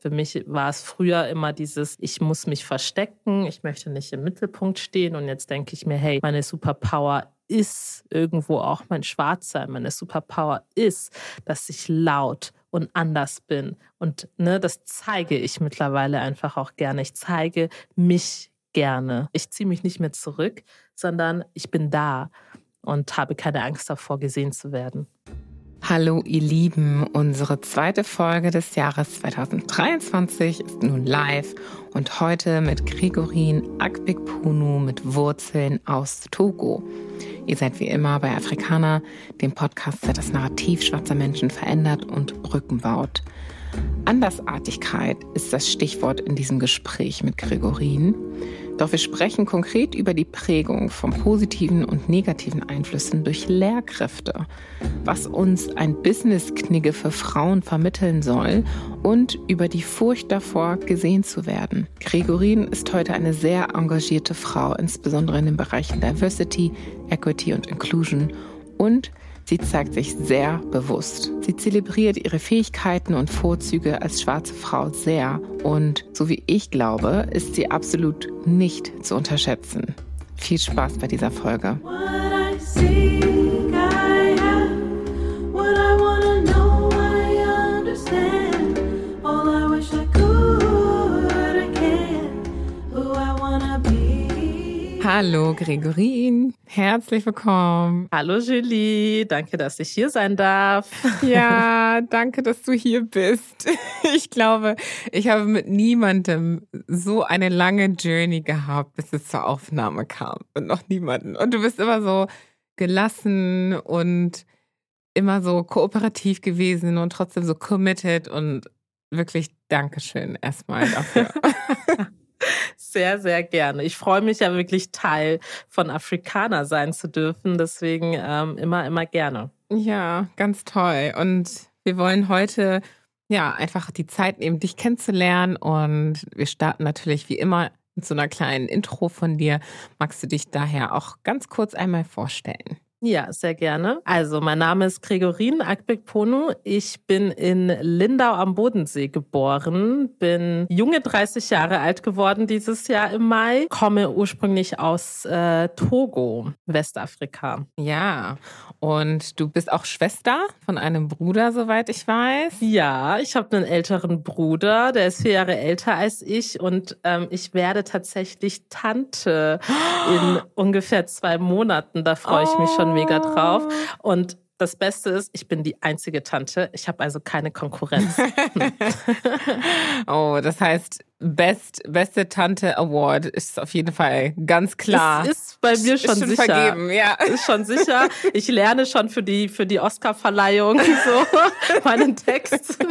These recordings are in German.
Für mich war es früher immer dieses, ich muss mich verstecken, ich möchte nicht im Mittelpunkt stehen. Und jetzt denke ich mir, hey, meine Superpower ist irgendwo auch mein Schwarzsein. Meine Superpower ist, dass ich laut und anders bin. Und ne, das zeige ich mittlerweile einfach auch gerne. Ich zeige mich gerne. Ich ziehe mich nicht mehr zurück, sondern ich bin da und habe keine Angst davor, gesehen zu werden. Hallo ihr Lieben, unsere zweite Folge des Jahres 2023 ist nun live und heute mit Gregorin Akbikpunu mit Wurzeln aus Togo. Ihr seid wie immer bei Afrikaner, dem Podcast, der das Narrativ schwarzer Menschen verändert und Brücken baut. Andersartigkeit ist das Stichwort in diesem Gespräch mit Gregorin. Doch wir sprechen konkret über die Prägung von positiven und negativen Einflüssen durch Lehrkräfte, was uns ein Business-Knigge für Frauen vermitteln soll und über die Furcht davor, gesehen zu werden. Gregorin ist heute eine sehr engagierte Frau, insbesondere in den Bereichen Diversity, Equity und Inclusion und Sie zeigt sich sehr bewusst. Sie zelebriert ihre Fähigkeiten und Vorzüge als schwarze Frau sehr und, so wie ich glaube, ist sie absolut nicht zu unterschätzen. Viel Spaß bei dieser Folge. Hallo Gregorin, herzlich willkommen. Hallo Julie, danke, dass ich hier sein darf. Ja, danke, dass du hier bist. Ich glaube, ich habe mit niemandem so eine lange Journey gehabt, bis es zur Aufnahme kam. Und noch niemanden. Und du bist immer so gelassen und immer so kooperativ gewesen und trotzdem so committed und wirklich Dankeschön erstmal dafür. Sehr, sehr gerne. Ich freue mich ja wirklich Teil von Afrikaner sein zu dürfen. Deswegen ähm, immer, immer gerne. Ja, ganz toll. Und wir wollen heute ja einfach die Zeit nehmen, dich kennenzulernen. Und wir starten natürlich wie immer mit so einer kleinen Intro von dir. Magst du dich daher auch ganz kurz einmal vorstellen? Ja, sehr gerne. Also, mein Name ist Gregorin Akbek-Ponu. Ich bin in Lindau am Bodensee geboren, bin junge 30 Jahre alt geworden dieses Jahr im Mai, komme ursprünglich aus äh, Togo, Westafrika. Ja, und du bist auch Schwester von einem Bruder, soweit ich weiß. Ja, ich habe einen älteren Bruder, der ist vier Jahre älter als ich und ähm, ich werde tatsächlich Tante in ungefähr zwei Monaten. Da freue ich mich schon schon mega drauf. Und das Beste ist, ich bin die einzige Tante. Ich habe also keine Konkurrenz. oh, das heißt, Best, beste Tante Award ist auf jeden Fall ganz klar. Das ist bei mir schon, ist schon sicher. Vergeben, ja. Ist schon sicher. Ich lerne schon für die, für die Oscar-Verleihung so meinen Text.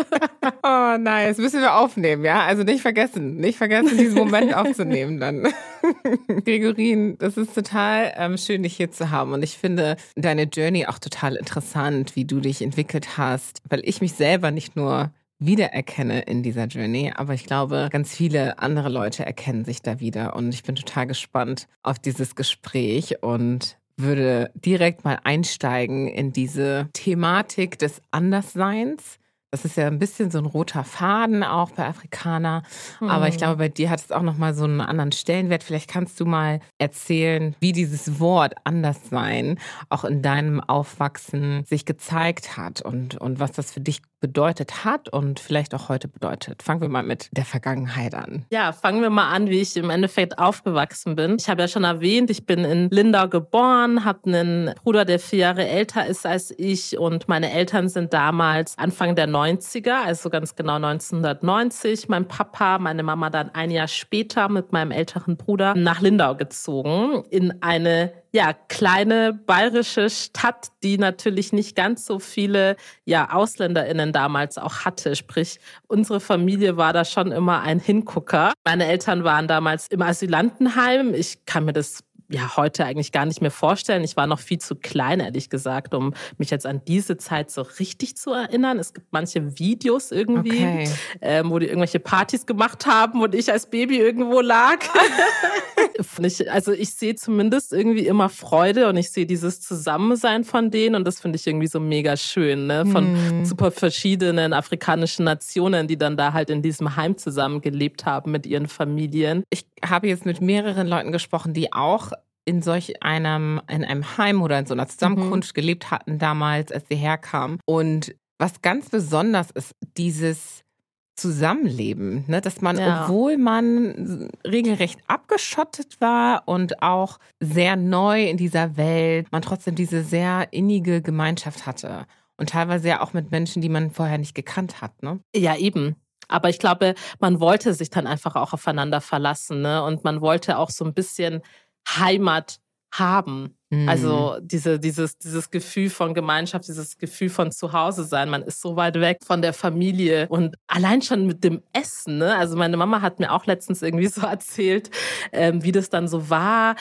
Oh, nice. Müssen wir aufnehmen, ja? Also nicht vergessen. Nicht vergessen, diesen Moment aufzunehmen dann. Gregorin, das ist total ähm, schön, dich hier zu haben. Und ich finde deine Journey auch total interessant, wie du dich entwickelt hast, weil ich mich selber nicht nur wiedererkenne in dieser Journey. Aber ich glaube, ganz viele andere Leute erkennen sich da wieder. Und ich bin total gespannt auf dieses Gespräch und würde direkt mal einsteigen in diese Thematik des Andersseins. Das ist ja ein bisschen so ein roter Faden auch bei Afrikaner. Mhm. Aber ich hm. glaube, bei dir hat es auch nochmal so einen anderen Stellenwert. Vielleicht kannst du mal erzählen, wie dieses Wort Anderssein auch in deinem Aufwachsen sich gezeigt hat und, und was das für dich bedeutet hat und vielleicht auch heute bedeutet. Fangen wir mal mit der Vergangenheit an. Ja, fangen wir mal an, wie ich im Endeffekt aufgewachsen bin. Ich habe ja schon erwähnt, ich bin in Lindau geboren, habe einen Bruder, der vier Jahre älter ist als ich und meine Eltern sind damals Anfang der 90er, also ganz genau 1990. Mein Papa, meine Mama dann ein Jahr später mit meinem älteren Bruder nach Lindau gezogen in eine ja, kleine bayerische Stadt, die natürlich nicht ganz so viele ja, AusländerInnen damals auch hatte. Sprich, unsere Familie war da schon immer ein Hingucker. Meine Eltern waren damals im Asylantenheim. Ich kann mir das ja heute eigentlich gar nicht mehr vorstellen. Ich war noch viel zu klein, ehrlich gesagt, um mich jetzt an diese Zeit so richtig zu erinnern. Es gibt manche Videos irgendwie, okay. ähm, wo die irgendwelche Partys gemacht haben und ich als Baby irgendwo lag. Ich, also ich sehe zumindest irgendwie immer Freude und ich sehe dieses Zusammensein von denen und das finde ich irgendwie so mega schön, ne? Von hm. super verschiedenen afrikanischen Nationen, die dann da halt in diesem Heim zusammen gelebt haben mit ihren Familien. Ich habe jetzt mit mehreren Leuten gesprochen, die auch in solch einem, in einem Heim oder in so einer Zusammenkunft mhm. gelebt hatten damals, als sie herkamen. Und was ganz besonders ist, dieses Zusammenleben, ne? dass man, ja. obwohl man regelrecht abgeschottet war und auch sehr neu in dieser Welt, man trotzdem diese sehr innige Gemeinschaft hatte. Und teilweise ja auch mit Menschen, die man vorher nicht gekannt hat. Ne? Ja, eben. Aber ich glaube, man wollte sich dann einfach auch aufeinander verlassen. Ne? Und man wollte auch so ein bisschen Heimat haben. Mhm. Also diese, dieses, dieses Gefühl von Gemeinschaft, dieses Gefühl von Zuhause sein. Man ist so weit weg von der Familie und allein schon mit dem Essen. Ne? Also meine Mama hat mir auch letztens irgendwie so erzählt, ähm, wie das dann so war.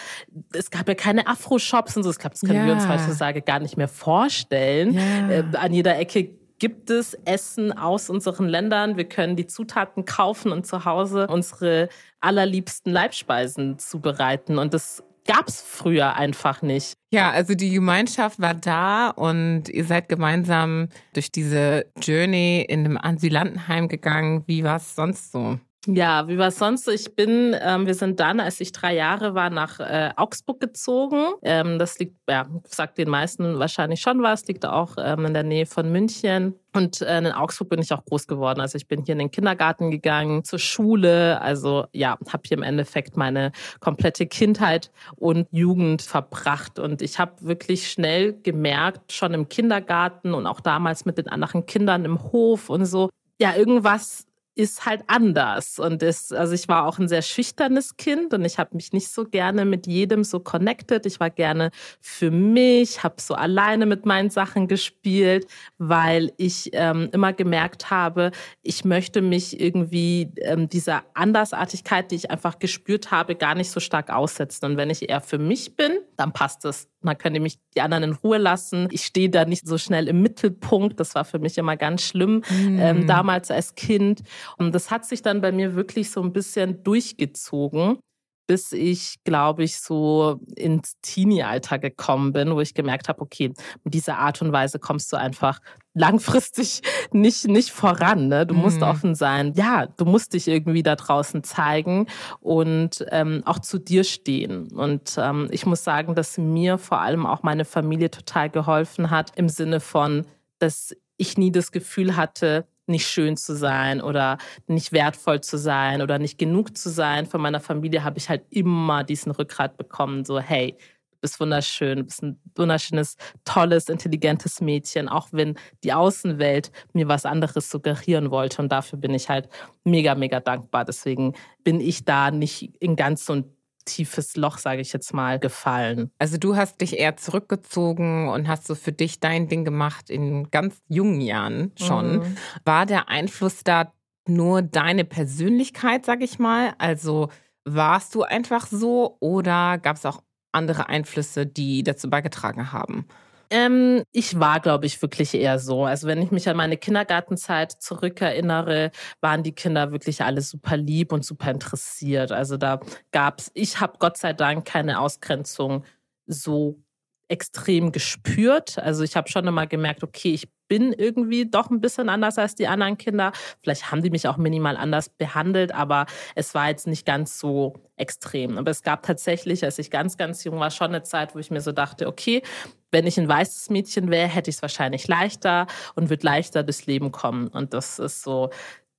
Es gab ja keine Afro-Shops und so. Ich glaube, das können ja. wir uns heutzutage gar nicht mehr vorstellen. Ja. Äh, an jeder Ecke gibt es Essen aus unseren Ländern. Wir können die Zutaten kaufen und zu Hause unsere allerliebsten Leibspeisen zubereiten. Und das gab es früher einfach nicht. Ja, also die Gemeinschaft war da und ihr seid gemeinsam durch diese Journey in einem Asylantenheim gegangen. Wie war es sonst so? Ja, wie war sonst? Ich bin, ähm, wir sind dann, als ich drei Jahre war, nach äh, Augsburg gezogen. Ähm, das liegt, ja, sagt den meisten wahrscheinlich schon was, liegt auch ähm, in der Nähe von München. Und äh, in Augsburg bin ich auch groß geworden. Also ich bin hier in den Kindergarten gegangen, zur Schule. Also ja, habe hier im Endeffekt meine komplette Kindheit und Jugend verbracht. Und ich habe wirklich schnell gemerkt, schon im Kindergarten und auch damals mit den anderen Kindern im Hof und so, ja, irgendwas ist halt anders. Und das, also ich war auch ein sehr schüchternes Kind und ich habe mich nicht so gerne mit jedem so connected. Ich war gerne für mich, habe so alleine mit meinen Sachen gespielt, weil ich ähm, immer gemerkt habe, ich möchte mich irgendwie ähm, dieser Andersartigkeit, die ich einfach gespürt habe, gar nicht so stark aussetzen. Und wenn ich eher für mich bin, dann passt es. Dann können die mich die anderen in Ruhe lassen. Ich stehe da nicht so schnell im Mittelpunkt. Das war für mich immer ganz schlimm, mm. ähm, damals als Kind. Und das hat sich dann bei mir wirklich so ein bisschen durchgezogen bis ich, glaube ich, so ins Teenie-Alter gekommen bin, wo ich gemerkt habe, okay, mit dieser Art und Weise kommst du einfach langfristig nicht, nicht voran. Ne? Du mhm. musst offen sein. Ja, du musst dich irgendwie da draußen zeigen und ähm, auch zu dir stehen. Und ähm, ich muss sagen, dass mir vor allem auch meine Familie total geholfen hat, im Sinne von, dass ich nie das Gefühl hatte, nicht schön zu sein oder nicht wertvoll zu sein oder nicht genug zu sein. Von meiner Familie habe ich halt immer diesen Rückgrat bekommen, so hey, du bist wunderschön, du bist ein wunderschönes, tolles, intelligentes Mädchen, auch wenn die Außenwelt mir was anderes suggerieren wollte. Und dafür bin ich halt mega, mega dankbar. Deswegen bin ich da nicht in ganz so ein tiefes Loch, sage ich jetzt mal, gefallen. Also du hast dich eher zurückgezogen und hast so für dich dein Ding gemacht in ganz jungen Jahren schon. Mhm. War der Einfluss da nur deine Persönlichkeit, sage ich mal? Also warst du einfach so oder gab es auch andere Einflüsse, die dazu beigetragen haben? Ähm, ich war, glaube ich, wirklich eher so. Also wenn ich mich an meine Kindergartenzeit zurückerinnere, waren die Kinder wirklich alle super lieb und super interessiert. Also da gab's, ich habe Gott sei Dank keine Ausgrenzung so extrem gespürt. Also ich habe schon immer gemerkt, okay, ich bin irgendwie doch ein bisschen anders als die anderen Kinder. Vielleicht haben die mich auch minimal anders behandelt, aber es war jetzt nicht ganz so extrem. Aber es gab tatsächlich, als ich ganz, ganz jung war, schon eine Zeit, wo ich mir so dachte, okay, wenn ich ein weißes Mädchen wäre, hätte ich es wahrscheinlich leichter und würde leichter durchs Leben kommen. Und das ist so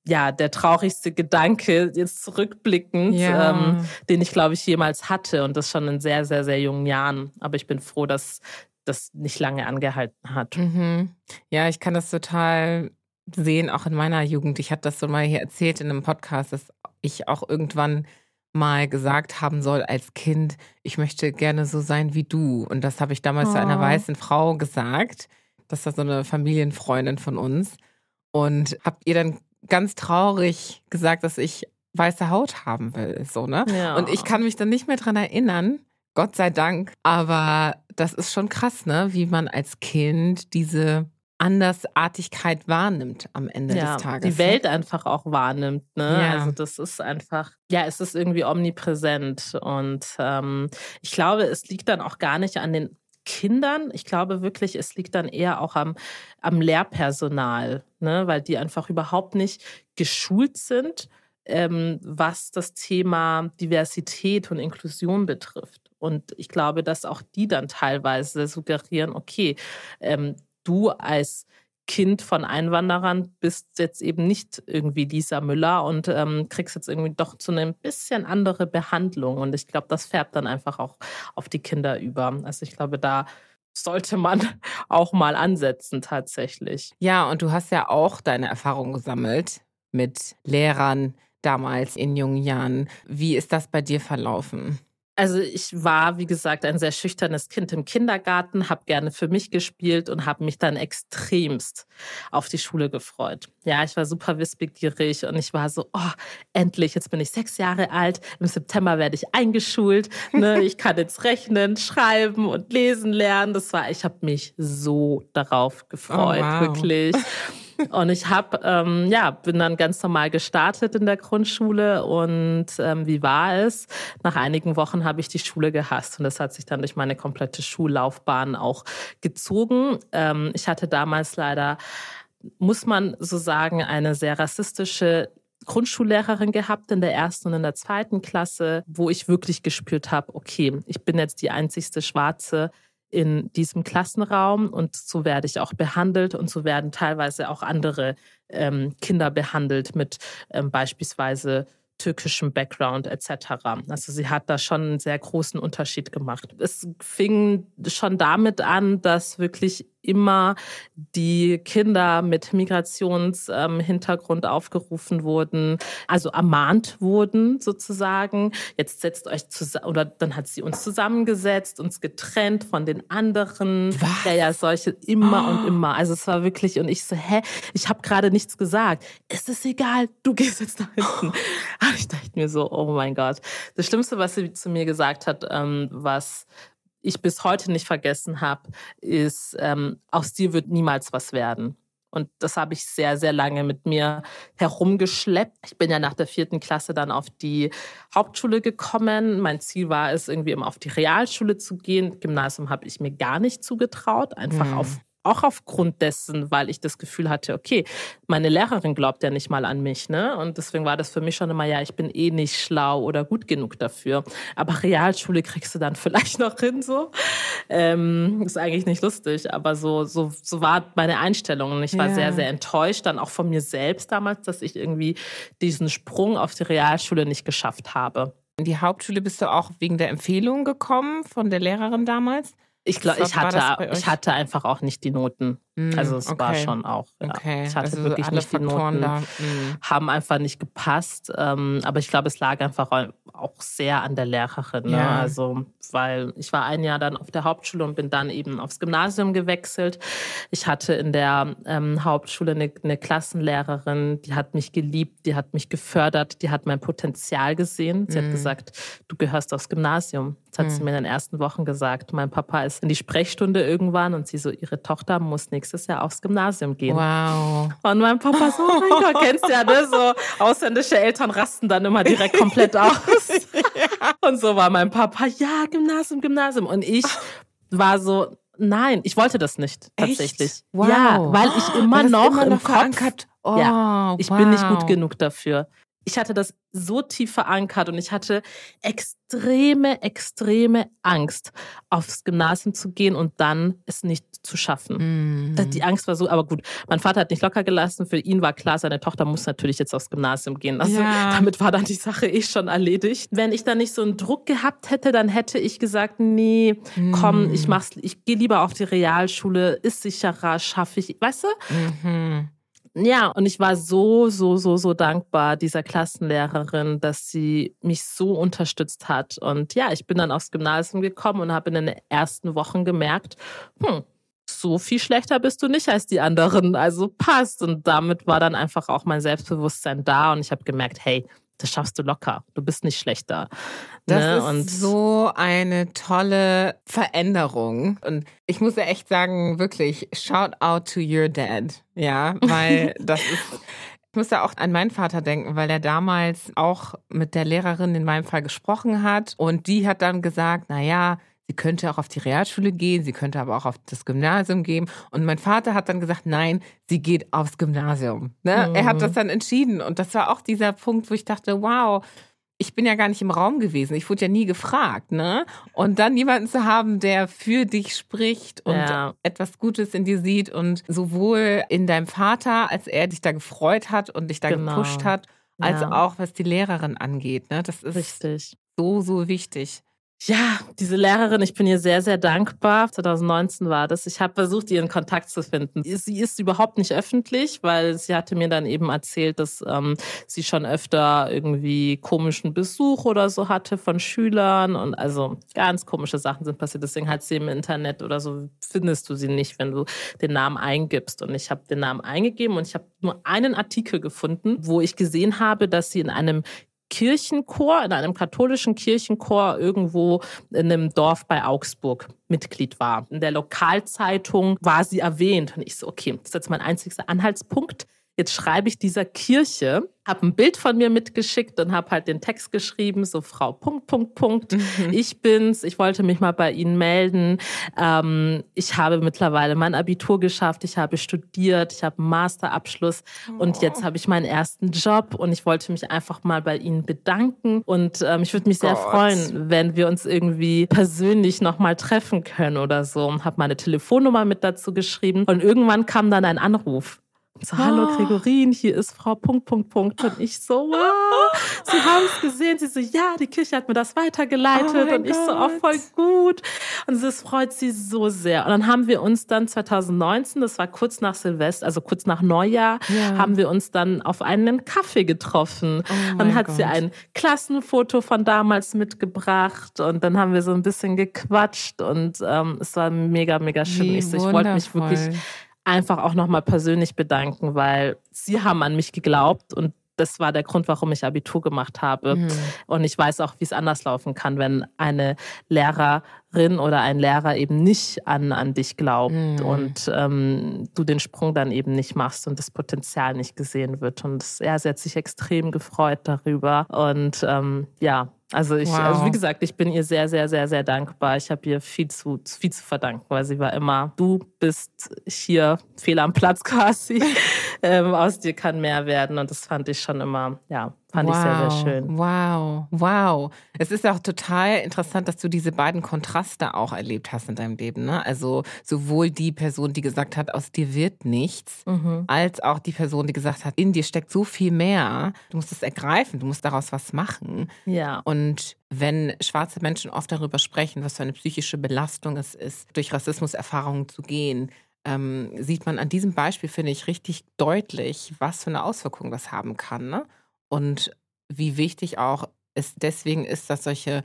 ja, der traurigste Gedanke, jetzt zurückblickend, ja. ähm, den ich, glaube ich, jemals hatte. Und das schon in sehr, sehr, sehr jungen Jahren. Aber ich bin froh, dass das nicht lange angehalten hat. Mhm. Ja, ich kann das total sehen, auch in meiner Jugend. Ich habe das so mal hier erzählt in einem Podcast, dass ich auch irgendwann mal gesagt haben soll als Kind, ich möchte gerne so sein wie du. Und das habe ich damals oh. zu einer oh. weißen Frau gesagt. Das war so eine Familienfreundin von uns. Und habt ihr dann ganz traurig gesagt, dass ich weiße Haut haben will. So, ne? Ja. Und ich kann mich dann nicht mehr dran erinnern, Gott sei Dank. Aber das ist schon krass, ne? Wie man als Kind diese Andersartigkeit wahrnimmt am Ende ja, des Tages. Die Welt einfach auch wahrnimmt. Ne? Ja. Also das ist einfach, ja, es ist irgendwie omnipräsent. Und ähm, ich glaube, es liegt dann auch gar nicht an den Kindern. Ich glaube wirklich, es liegt dann eher auch am, am Lehrpersonal, ne? weil die einfach überhaupt nicht geschult sind, ähm, was das Thema Diversität und Inklusion betrifft. Und ich glaube, dass auch die dann teilweise suggerieren, okay, ähm, du als Kind von Einwanderern bist jetzt eben nicht irgendwie Lisa Müller und ähm, kriegst jetzt irgendwie doch zu einer bisschen andere Behandlung. Und ich glaube, das färbt dann einfach auch auf die Kinder über. Also ich glaube, da sollte man auch mal ansetzen tatsächlich. Ja, und du hast ja auch deine Erfahrung gesammelt mit Lehrern damals in jungen Jahren. Wie ist das bei dir verlaufen? Also ich war, wie gesagt, ein sehr schüchternes Kind im Kindergarten, habe gerne für mich gespielt und habe mich dann extremst auf die Schule gefreut. Ja, ich war super wissbegierig und ich war so, oh, endlich, jetzt bin ich sechs Jahre alt, im September werde ich eingeschult, ne? ich kann jetzt rechnen, schreiben und lesen lernen. Das war, ich habe mich so darauf gefreut, oh, wow. wirklich. Und ich habe, ähm, ja, bin dann ganz normal gestartet in der Grundschule und ähm, wie war es? Nach einigen Wochen habe ich die Schule gehasst und das hat sich dann durch meine komplette Schullaufbahn auch gezogen. Ähm, ich hatte damals leider, muss man so sagen, eine sehr rassistische Grundschullehrerin gehabt in der ersten und in der zweiten Klasse, wo ich wirklich gespürt habe, okay, ich bin jetzt die einzigste Schwarze in diesem Klassenraum und so werde ich auch behandelt und so werden teilweise auch andere ähm, Kinder behandelt mit ähm, beispielsweise türkischem Background etc. Also sie hat da schon einen sehr großen Unterschied gemacht. Es fing schon damit an, dass wirklich immer die Kinder mit Migrationshintergrund ähm, aufgerufen wurden, also ermahnt wurden sozusagen. Jetzt setzt euch zusammen, oder dann hat sie uns zusammengesetzt, uns getrennt von den anderen. Was? Ja, ja, solche immer oh. und immer. Also es war wirklich, und ich so, hä, ich habe gerade nichts gesagt. Es ist egal, du gehst jetzt da hinten. Aber ich dachte mir so, oh mein Gott. Das Schlimmste, was sie zu mir gesagt hat, ähm, was ich bis heute nicht vergessen habe, ist, ähm, aus dir wird niemals was werden. Und das habe ich sehr, sehr lange mit mir herumgeschleppt. Ich bin ja nach der vierten Klasse dann auf die Hauptschule gekommen. Mein Ziel war es, irgendwie immer auf die Realschule zu gehen. Gymnasium habe ich mir gar nicht zugetraut, einfach mhm. auf auch aufgrund dessen, weil ich das Gefühl hatte, okay, meine Lehrerin glaubt ja nicht mal an mich, ne? Und deswegen war das für mich schon immer, ja, ich bin eh nicht schlau oder gut genug dafür. Aber Realschule kriegst du dann vielleicht noch hin, so. Ähm, ist eigentlich nicht lustig, aber so, so, so war meine Einstellung. Und ich war ja. sehr, sehr enttäuscht, dann auch von mir selbst damals, dass ich irgendwie diesen Sprung auf die Realschule nicht geschafft habe. In die Hauptschule bist du auch wegen der Empfehlung gekommen von der Lehrerin damals? Ich glaube, ich hatte, ich hatte einfach auch nicht die Noten. Mm, also es okay. war schon auch. Ja. Okay. Ich hatte also wirklich nicht die Noten. Da, mm. Haben einfach nicht gepasst. Ähm, aber ich glaube, es lag einfach auch sehr an der Lehrerin. Ne? Ja. Also, weil ich war ein Jahr dann auf der Hauptschule und bin dann eben aufs Gymnasium gewechselt. Ich hatte in der ähm, Hauptschule eine, eine Klassenlehrerin, die hat mich geliebt, die hat mich gefördert, die hat mein Potenzial gesehen. Sie mm. hat gesagt, du gehörst aufs Gymnasium. Hat sie mir in den ersten Wochen gesagt. Mein Papa ist in die Sprechstunde irgendwann und sie so, ihre Tochter muss nächstes Jahr aufs Gymnasium gehen. Wow. Und mein Papa so, oh mein Gott, kennst ja, ne? So ausländische Eltern rasten dann immer direkt komplett aus. ja. Und so war mein Papa, ja, Gymnasium, Gymnasium. Und ich war so, nein, ich wollte das nicht tatsächlich. Echt? Wow. Ja, weil ich immer noch immer im Kopf, oh, ja, ich wow. bin nicht gut genug dafür ich hatte das so tief verankert und ich hatte extreme, extreme Angst, aufs Gymnasium zu gehen und dann es nicht zu schaffen. Mm. Die Angst war so, aber gut, mein Vater hat nicht locker gelassen. Für ihn war klar, seine Tochter muss natürlich jetzt aufs Gymnasium gehen. Also ja. damit war dann die Sache eh schon erledigt. Wenn ich da nicht so einen Druck gehabt hätte, dann hätte ich gesagt, nee, mm. komm, ich mach's, ich gehe lieber auf die Realschule, ist sicherer, schaffe ich, weißt du? Mhm. Ja, und ich war so, so, so, so dankbar dieser Klassenlehrerin, dass sie mich so unterstützt hat. Und ja, ich bin dann aufs Gymnasium gekommen und habe in den ersten Wochen gemerkt, hm, so viel schlechter bist du nicht als die anderen. Also passt. Und damit war dann einfach auch mein Selbstbewusstsein da. Und ich habe gemerkt, hey, das schaffst du locker. Du bist nicht schlechter. Das ne? ist und so eine tolle Veränderung. Und ich muss ja echt sagen, wirklich, shout out to your dad. Ja, weil das ist. Ich muss da auch an meinen Vater denken, weil er damals auch mit der Lehrerin in meinem Fall gesprochen hat und die hat dann gesagt, na ja, sie könnte auch auf die Realschule gehen, sie könnte aber auch auf das Gymnasium gehen. Und mein Vater hat dann gesagt, nein, sie geht aufs Gymnasium. Ne? Mhm. Er hat das mhm. dann entschieden. Und das war auch dieser Punkt, wo ich dachte, wow, ich bin ja gar nicht im Raum gewesen. Ich wurde ja nie gefragt, ne? Und dann jemanden zu haben, der für dich spricht und ja. etwas Gutes in dir sieht und sowohl in deinem Vater, als er dich da gefreut hat und dich da genau. gepusht hat, als ja. auch was die Lehrerin angeht, ne? Das ist Richtig. so, so wichtig. Ja, diese Lehrerin, ich bin ihr sehr, sehr dankbar. 2019 war das. Ich habe versucht, ihren Kontakt zu finden. Sie ist überhaupt nicht öffentlich, weil sie hatte mir dann eben erzählt, dass ähm, sie schon öfter irgendwie komischen Besuch oder so hatte von Schülern und also ganz komische Sachen sind passiert. Deswegen hat sie im Internet oder so findest du sie nicht, wenn du den Namen eingibst. Und ich habe den Namen eingegeben und ich habe nur einen Artikel gefunden, wo ich gesehen habe, dass sie in einem Kirchenchor, in einem katholischen Kirchenchor irgendwo in einem Dorf bei Augsburg Mitglied war. In der Lokalzeitung war sie erwähnt. Und ich so, okay, das ist jetzt mein einzigster Anhaltspunkt. Jetzt schreibe ich dieser Kirche, habe ein Bild von mir mitgeschickt und habe halt den Text geschrieben, so Frau Punkt, Punkt, Punkt. Mhm. Ich bin's, ich wollte mich mal bei Ihnen melden. Ähm, ich habe mittlerweile mein Abitur geschafft, ich habe studiert, ich habe einen Masterabschluss oh. und jetzt habe ich meinen ersten Job und ich wollte mich einfach mal bei Ihnen bedanken. Und ähm, ich würde mich sehr Gott. freuen, wenn wir uns irgendwie persönlich nochmal treffen können oder so. Und habe meine Telefonnummer mit dazu geschrieben. Und irgendwann kam dann ein Anruf. So, hallo oh. Gregorin, hier ist Frau Punkt, Punkt, Punkt. Und ich so, wow, Sie haben es gesehen. Sie so, ja, die Kirche hat mir das weitergeleitet. Oh und ich Gott. so, auch oh, voll gut. Und das freut sie so sehr. Und dann haben wir uns dann 2019, das war kurz nach Silvester, also kurz nach Neujahr, ja. haben wir uns dann auf einen Kaffee getroffen. Oh dann hat Gott. sie ein Klassenfoto von damals mitgebracht. Und dann haben wir so ein bisschen gequatscht. Und ähm, es war mega, mega schön. ich, so, ich wollte mich wirklich einfach auch nochmal persönlich bedanken, weil sie haben an mich geglaubt und das war der Grund, warum ich Abitur gemacht habe. Mhm. Und ich weiß auch, wie es anders laufen kann, wenn eine Lehrerin oder ein Lehrer eben nicht an, an dich glaubt mhm. und ähm, du den Sprung dann eben nicht machst und das Potenzial nicht gesehen wird. Und ja, sie hat sich extrem gefreut darüber. Und ähm, ja, also ich, wow. also wie gesagt, ich bin ihr sehr, sehr, sehr, sehr dankbar. Ich habe ihr viel zu, viel zu verdanken, weil sie war immer, du bist hier fehl am Platz quasi. ähm, aus dir kann mehr werden. Und das fand ich schon immer, ja, Fand wow, ich sehr, sehr schön. Wow, wow. Es ist auch total interessant, dass du diese beiden Kontraste auch erlebt hast in deinem Leben. Ne? Also sowohl die Person, die gesagt hat, aus dir wird nichts, mhm. als auch die Person, die gesagt hat, in dir steckt so viel mehr. Du musst es ergreifen, du musst daraus was machen. Ja. Und wenn schwarze Menschen oft darüber sprechen, was für eine psychische Belastung es ist, durch Rassismuserfahrungen zu gehen, ähm, sieht man an diesem Beispiel, finde ich, richtig deutlich, was für eine Auswirkung das haben kann. Ne? Und wie wichtig auch es deswegen ist, dass solche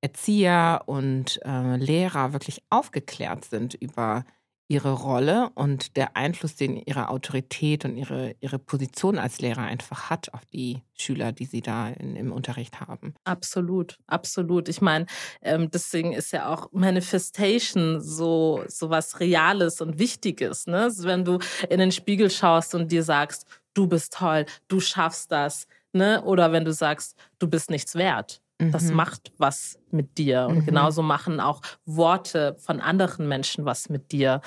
Erzieher und äh, Lehrer wirklich aufgeklärt sind über ihre Rolle und der Einfluss, den ihre Autorität und ihre, ihre Position als Lehrer einfach hat auf die Schüler, die sie da in, im Unterricht haben. Absolut, absolut. Ich meine, ähm, deswegen ist ja auch Manifestation so, so was Reales und Wichtiges. Ne? Wenn du in den Spiegel schaust und dir sagst, du bist toll, du schaffst das, ne? Oder wenn du sagst, du bist nichts wert. Mhm. Das macht was mit dir. Und mhm. genauso machen auch Worte von anderen Menschen was mit dir,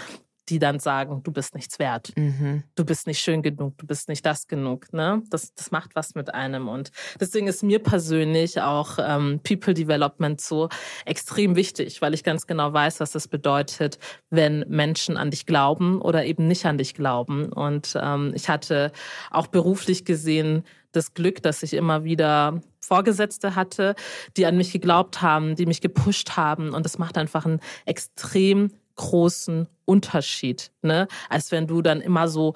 die dann sagen, du bist nichts wert. Mhm. Du bist nicht schön genug, du bist nicht das genug. Ne? Das, das macht was mit einem. Und deswegen ist mir persönlich auch ähm, People Development so extrem wichtig, weil ich ganz genau weiß, was das bedeutet, wenn Menschen an dich glauben oder eben nicht an dich glauben. Und ähm, ich hatte auch beruflich gesehen das Glück, dass ich immer wieder Vorgesetzte hatte, die an mich geglaubt haben, die mich gepusht haben. Und das macht einfach einen extrem großen Unterschied, ne? als wenn du dann immer so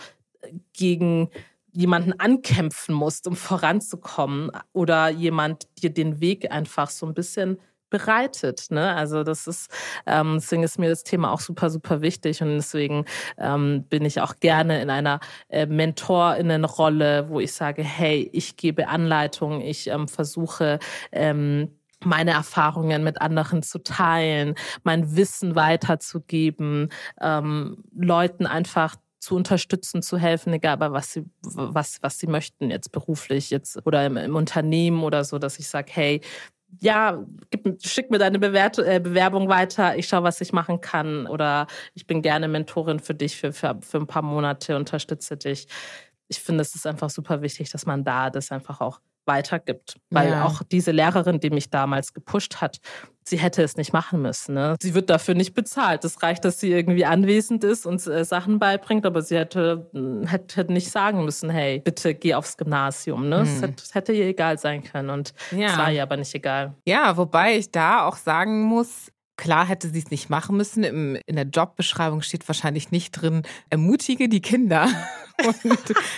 gegen jemanden ankämpfen musst, um voranzukommen oder jemand dir den Weg einfach so ein bisschen bereitet. Ne? Also das ist, ähm, deswegen ist mir das Thema auch super, super wichtig und deswegen ähm, bin ich auch gerne in einer äh, Mentorinnenrolle, wo ich sage, hey, ich gebe Anleitungen, ich ähm, versuche ähm, meine Erfahrungen mit anderen zu teilen, mein Wissen weiterzugeben, ähm, Leuten einfach zu unterstützen, zu helfen, egal bei was sie, was, was sie möchten, jetzt beruflich jetzt oder im, im Unternehmen oder so, dass ich sage, hey, ja, gib, schick mir deine Bewert äh, Bewerbung weiter, ich schaue, was ich machen kann oder ich bin gerne Mentorin für dich für, für, für ein paar Monate, unterstütze dich. Ich finde, es ist einfach super wichtig, dass man da das einfach auch weitergibt. Weil ja. auch diese Lehrerin, die mich damals gepusht hat, sie hätte es nicht machen müssen. Ne? Sie wird dafür nicht bezahlt. Es reicht, dass sie irgendwie anwesend ist und äh, Sachen beibringt, aber sie hätte, hm, hätte nicht sagen müssen, hey, bitte geh aufs Gymnasium. Ne? Es, hm. hätte, hätte, ihr egal sein können und es ja. war ihr aber nicht egal. Ja, wobei ich da auch sagen muss, Klar hätte sie es nicht machen müssen. Im, in der Jobbeschreibung steht wahrscheinlich nicht drin, ermutige die Kinder. Und,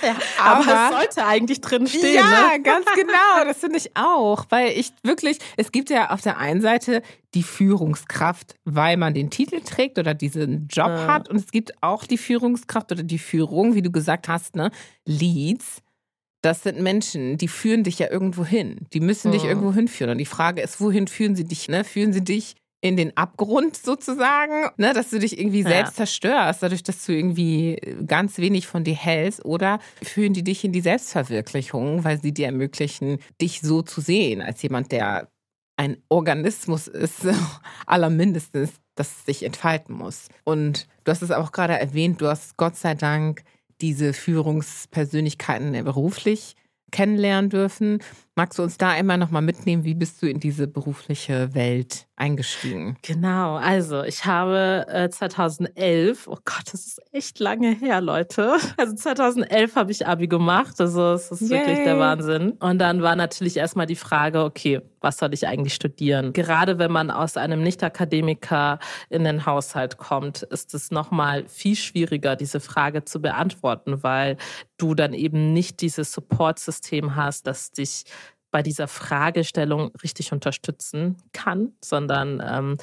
ja, aber, aber es sollte eigentlich drin stehen. Ja, ne? ganz genau. Das finde ich auch. Weil ich wirklich, es gibt ja auf der einen Seite die Führungskraft, weil man den Titel trägt oder diesen Job ja. hat. Und es gibt auch die Führungskraft oder die Führung, wie du gesagt hast, ne? Leads. Das sind Menschen, die führen dich ja irgendwo hin. Die müssen dich irgendwo hinführen. Und die Frage ist, wohin führen sie dich? Ne? Führen sie dich in den Abgrund sozusagen, ne, dass du dich irgendwie selbst ja. zerstörst, dadurch, dass du irgendwie ganz wenig von dir hältst, oder führen die dich in die Selbstverwirklichung, weil sie dir ermöglichen, dich so zu sehen, als jemand, der ein Organismus ist, allermindestens, das sich entfalten muss. Und du hast es auch gerade erwähnt, du hast Gott sei Dank diese Führungspersönlichkeiten beruflich kennenlernen dürfen. Magst du uns da einmal nochmal mitnehmen? Wie bist du in diese berufliche Welt eingestiegen? Genau, also ich habe äh, 2011, oh Gott, das ist echt lange her, Leute. Also 2011 habe ich Abi gemacht, also es ist Yay. wirklich der Wahnsinn. Und dann war natürlich erstmal die Frage, okay, was soll ich eigentlich studieren? Gerade wenn man aus einem Nicht-Akademiker in den Haushalt kommt, ist es nochmal viel schwieriger, diese Frage zu beantworten, weil du dann eben nicht dieses Support-System hast, das dich bei dieser Fragestellung richtig unterstützen kann, sondern ähm,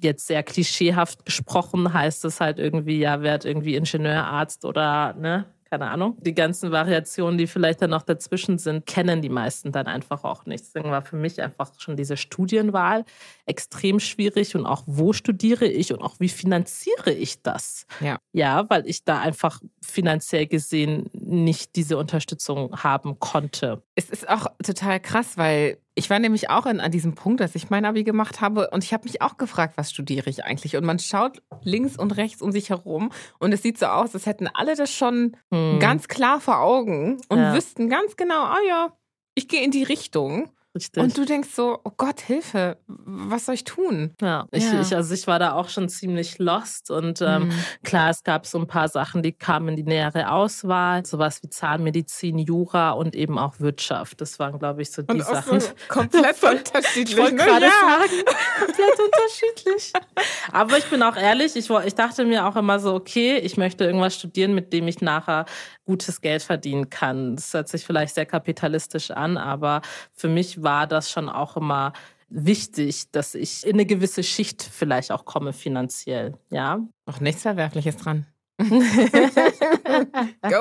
jetzt sehr klischeehaft gesprochen heißt es halt irgendwie, ja, werd irgendwie Ingenieur, Arzt oder ne, keine Ahnung. Die ganzen Variationen, die vielleicht dann noch dazwischen sind, kennen die meisten dann einfach auch nicht. Deswegen war für mich einfach schon diese Studienwahl extrem schwierig und auch wo studiere ich und auch wie finanziere ich das? Ja. Ja, weil ich da einfach finanziell gesehen nicht diese Unterstützung haben konnte. Es ist auch total krass, weil ich war nämlich auch in, an diesem Punkt, dass ich mein Abi gemacht habe und ich habe mich auch gefragt, was studiere ich eigentlich? Und man schaut links und rechts um sich herum und es sieht so aus, als hätten alle das schon hm. ganz klar vor Augen und ja. wüssten ganz genau, ah ja, ich gehe in die Richtung. Richtig. Und du denkst so, oh Gott, Hilfe, was soll ich tun? Ja, ich, ja. ich also ich war da auch schon ziemlich lost und ähm, mhm. klar, es gab so ein paar Sachen, die kamen in die nähere Auswahl, sowas wie Zahnmedizin, Jura und eben auch Wirtschaft. Das waren, glaube ich, so die und Sachen. So komplett unterschiedlich. Ich wollte ne? gerade ja. sagen, komplett unterschiedlich. Aber ich bin auch ehrlich, ich, ich dachte mir auch immer so, okay, ich möchte irgendwas studieren, mit dem ich nachher gutes Geld verdienen kann. Das hört sich vielleicht sehr kapitalistisch an, aber für mich war das schon auch immer wichtig, dass ich in eine gewisse Schicht vielleicht auch komme finanziell, ja. Auch nichts Verwerfliches dran. Go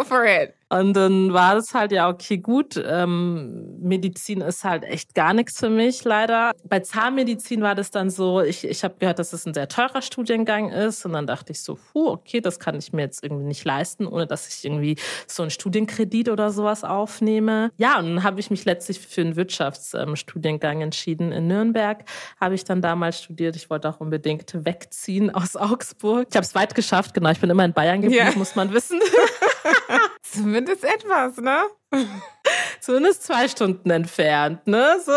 for it. Und dann war das halt, ja, okay, gut. Ähm, Medizin ist halt echt gar nichts für mich, leider. Bei Zahnmedizin war das dann so, ich, ich habe gehört, dass es ein sehr teurer Studiengang ist. Und dann dachte ich so, puh, okay, das kann ich mir jetzt irgendwie nicht leisten, ohne dass ich irgendwie so einen Studienkredit oder sowas aufnehme. Ja, und dann habe ich mich letztlich für einen Wirtschaftsstudiengang ähm, entschieden. In Nürnberg habe ich dann damals studiert. Ich wollte auch unbedingt wegziehen aus Augsburg. Ich habe es weit geschafft, genau. Ich bin immer in Bayern geblieben, yeah. muss man wissen. Zumindest etwas, ne? Zumindest zwei Stunden entfernt, ne? So.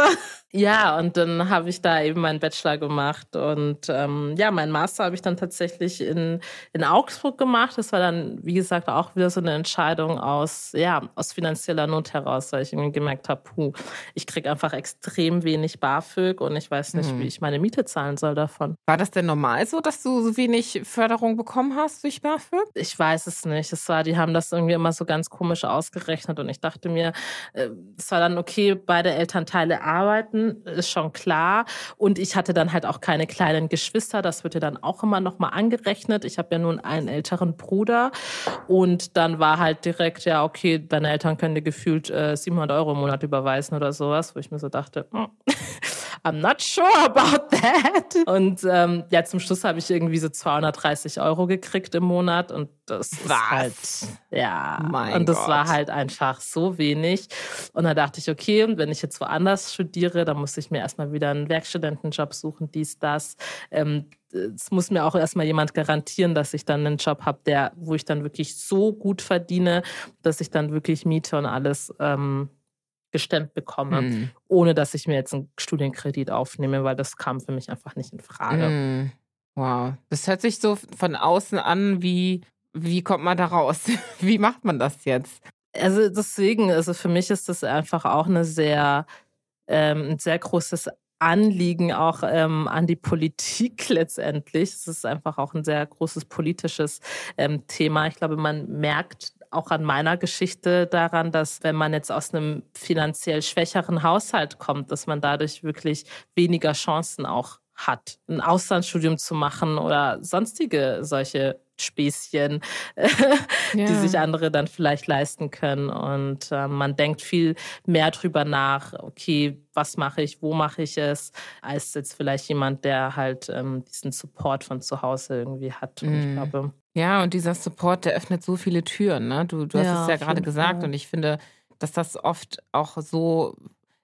Ja, und dann habe ich da eben meinen Bachelor gemacht und ähm, ja, meinen Master habe ich dann tatsächlich in, in Augsburg gemacht. Das war dann, wie gesagt, auch wieder so eine Entscheidung aus, ja, aus finanzieller Not heraus, weil ich irgendwie gemerkt habe, puh, ich kriege einfach extrem wenig BAföG und ich weiß nicht, mhm. wie ich meine Miete zahlen soll davon. War das denn normal so, dass du so wenig Förderung bekommen hast durch BAföG? Ich weiß es nicht. Es war, die haben das irgendwie immer so ganz komisch ausgerechnet und ich dachte mir, äh, es war dann okay, beide Elternteile arbeiten ist schon klar. Und ich hatte dann halt auch keine kleinen Geschwister. Das wird ja dann auch immer noch mal angerechnet. Ich habe ja nun einen älteren Bruder. Und dann war halt direkt, ja, okay, deine Eltern können dir gefühlt äh, 700 Euro im Monat überweisen oder sowas, wo ich mir so dachte, oh. I'm not sure about that. Und ähm, ja, zum Schluss habe ich irgendwie so 230 Euro gekriegt im Monat und das ist halt, ja. Mein und das Gott. war halt einfach so wenig. Und da dachte ich, okay, wenn ich jetzt woanders studiere, dann muss ich mir erstmal wieder einen Werkstudentenjob suchen, dies, das. Ähm, es muss mir auch erstmal jemand garantieren, dass ich dann einen Job habe, der, wo ich dann wirklich so gut verdiene, dass ich dann wirklich Miete und alles ähm, gestemmt bekomme, mm. ohne dass ich mir jetzt einen Studienkredit aufnehme, weil das kam für mich einfach nicht in Frage. Mm. Wow, das hört sich so von außen an, wie, wie kommt man da raus? wie macht man das jetzt? Also deswegen, also für mich ist das einfach auch eine sehr, ähm, ein sehr großes Anliegen auch ähm, an die Politik letztendlich. Es ist einfach auch ein sehr großes politisches ähm, Thema. Ich glaube, man merkt auch an meiner Geschichte daran, dass wenn man jetzt aus einem finanziell schwächeren Haushalt kommt, dass man dadurch wirklich weniger Chancen auch hat, ein Auslandsstudium zu machen oder sonstige solche Späßchen, die ja. sich andere dann vielleicht leisten können. Und äh, man denkt viel mehr drüber nach, okay, was mache ich, wo mache ich es, als jetzt vielleicht jemand, der halt ähm, diesen Support von zu Hause irgendwie hat. Und ich mhm. glaube, ja, und dieser Support, der öffnet so viele Türen. Ne? Du, du hast ja, es ja gerade gesagt Fall. und ich finde, dass das oft auch so,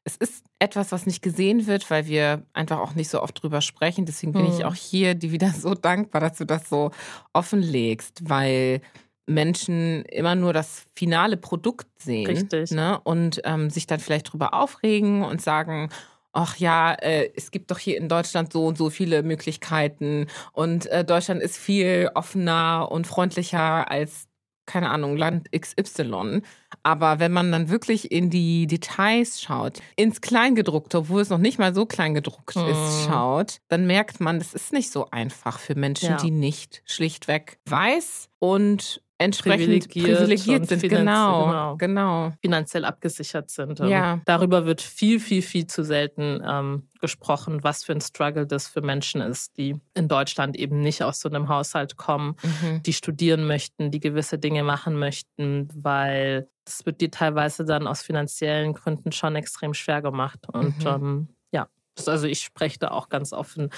es ist etwas, was nicht gesehen wird, weil wir einfach auch nicht so oft drüber sprechen. Deswegen bin mhm. ich auch hier die wieder so dankbar, dass du das so offenlegst, weil Menschen immer nur das finale Produkt sehen Richtig. Ne? und ähm, sich dann vielleicht drüber aufregen und sagen, ach ja, äh, es gibt doch hier in Deutschland so und so viele Möglichkeiten und äh, Deutschland ist viel offener und freundlicher als keine Ahnung, Land XY. Aber wenn man dann wirklich in die Details schaut, ins Kleingedruckte, wo es noch nicht mal so kleingedruckt mhm. ist, schaut, dann merkt man, das ist nicht so einfach für Menschen, ja. die nicht schlichtweg weiß und entsprechend privilegiert, privilegiert sind. Genau, genau, genau. Finanziell abgesichert sind. Ähm, ja. Darüber wird viel, viel, viel zu selten ähm, gesprochen, was für ein Struggle das für Menschen ist, die in Deutschland eben nicht aus so einem Haushalt kommen, mhm. die studieren möchten, die gewisse Dinge machen möchten, weil das wird dir teilweise dann aus finanziellen Gründen schon extrem schwer gemacht. Und mhm. ähm, ja, also ich spreche da auch ganz offen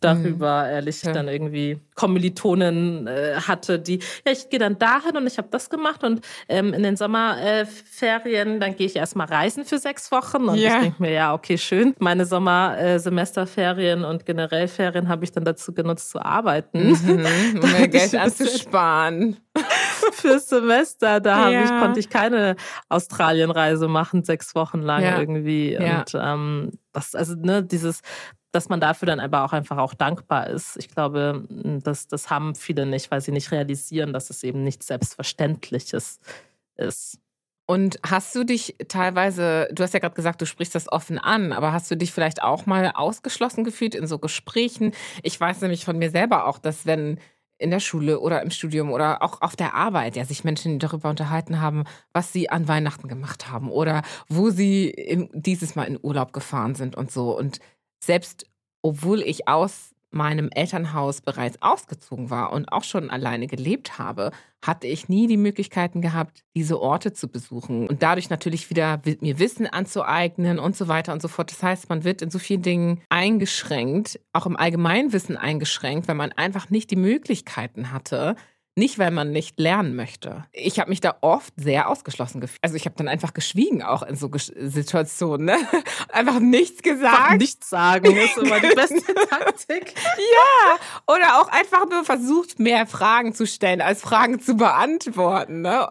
darüber, mhm. ehrlich, ja. dann irgendwie Kommilitonen äh, hatte, die, ja, ich gehe dann dahin und ich habe das gemacht und ähm, in den Sommerferien, äh, dann gehe ich erstmal reisen für sechs Wochen und ja. ich denke mir, ja, okay, schön. Meine Sommersemesterferien äh, und generell Ferien habe ich dann dazu genutzt zu arbeiten. Mhm, um mir Geld anzusparen. Fürs Semester, da ja. ich, konnte ich keine Australienreise machen, sechs Wochen lang irgendwie. Und ähm, das, also, ne, dieses dass man dafür dann aber auch einfach auch dankbar ist. Ich glaube, das, das haben viele nicht, weil sie nicht realisieren, dass es eben nichts Selbstverständliches ist. Und hast du dich teilweise, du hast ja gerade gesagt, du sprichst das offen an, aber hast du dich vielleicht auch mal ausgeschlossen gefühlt in so Gesprächen? Ich weiß nämlich von mir selber auch, dass wenn in der Schule oder im Studium oder auch auf der Arbeit, ja, sich Menschen darüber unterhalten haben, was sie an Weihnachten gemacht haben oder wo sie dieses Mal in Urlaub gefahren sind und so. Und selbst obwohl ich aus meinem Elternhaus bereits ausgezogen war und auch schon alleine gelebt habe, hatte ich nie die Möglichkeiten gehabt, diese Orte zu besuchen und dadurch natürlich wieder mir Wissen anzueignen und so weiter und so fort. Das heißt, man wird in so vielen Dingen eingeschränkt, auch im Allgemeinwissen eingeschränkt, weil man einfach nicht die Möglichkeiten hatte, nicht, weil man nicht lernen möchte. Ich habe mich da oft sehr ausgeschlossen gefühlt. Also ich habe dann einfach geschwiegen, auch in so Situationen. Ne? Einfach nichts gesagt. Einfach nichts sagen ist immer die beste Taktik. ja, oder auch einfach nur versucht, mehr Fragen zu stellen, als Fragen zu beantworten. Ne?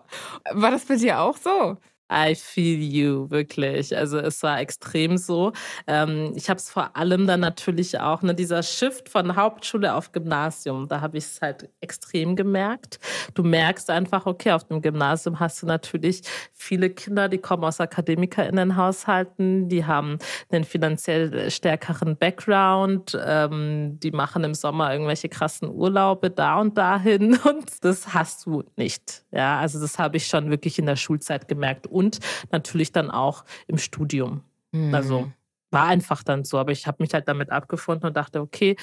War das bei dir auch so? I feel you, wirklich. Also es war extrem so. Ähm, ich habe es vor allem dann natürlich auch, ne, dieser Shift von Hauptschule auf Gymnasium, da habe ich es halt extrem gemerkt. Du merkst einfach, okay, auf dem Gymnasium hast du natürlich viele Kinder, die kommen aus AkademikerInnenhaushalten, die haben einen finanziell stärkeren Background, ähm, die machen im Sommer irgendwelche krassen Urlaube da und dahin und das hast du nicht. Ja, also das habe ich schon wirklich in der Schulzeit gemerkt und natürlich dann auch im Studium. Mhm. Also war einfach dann so. Aber ich habe mich halt damit abgefunden und dachte, okay,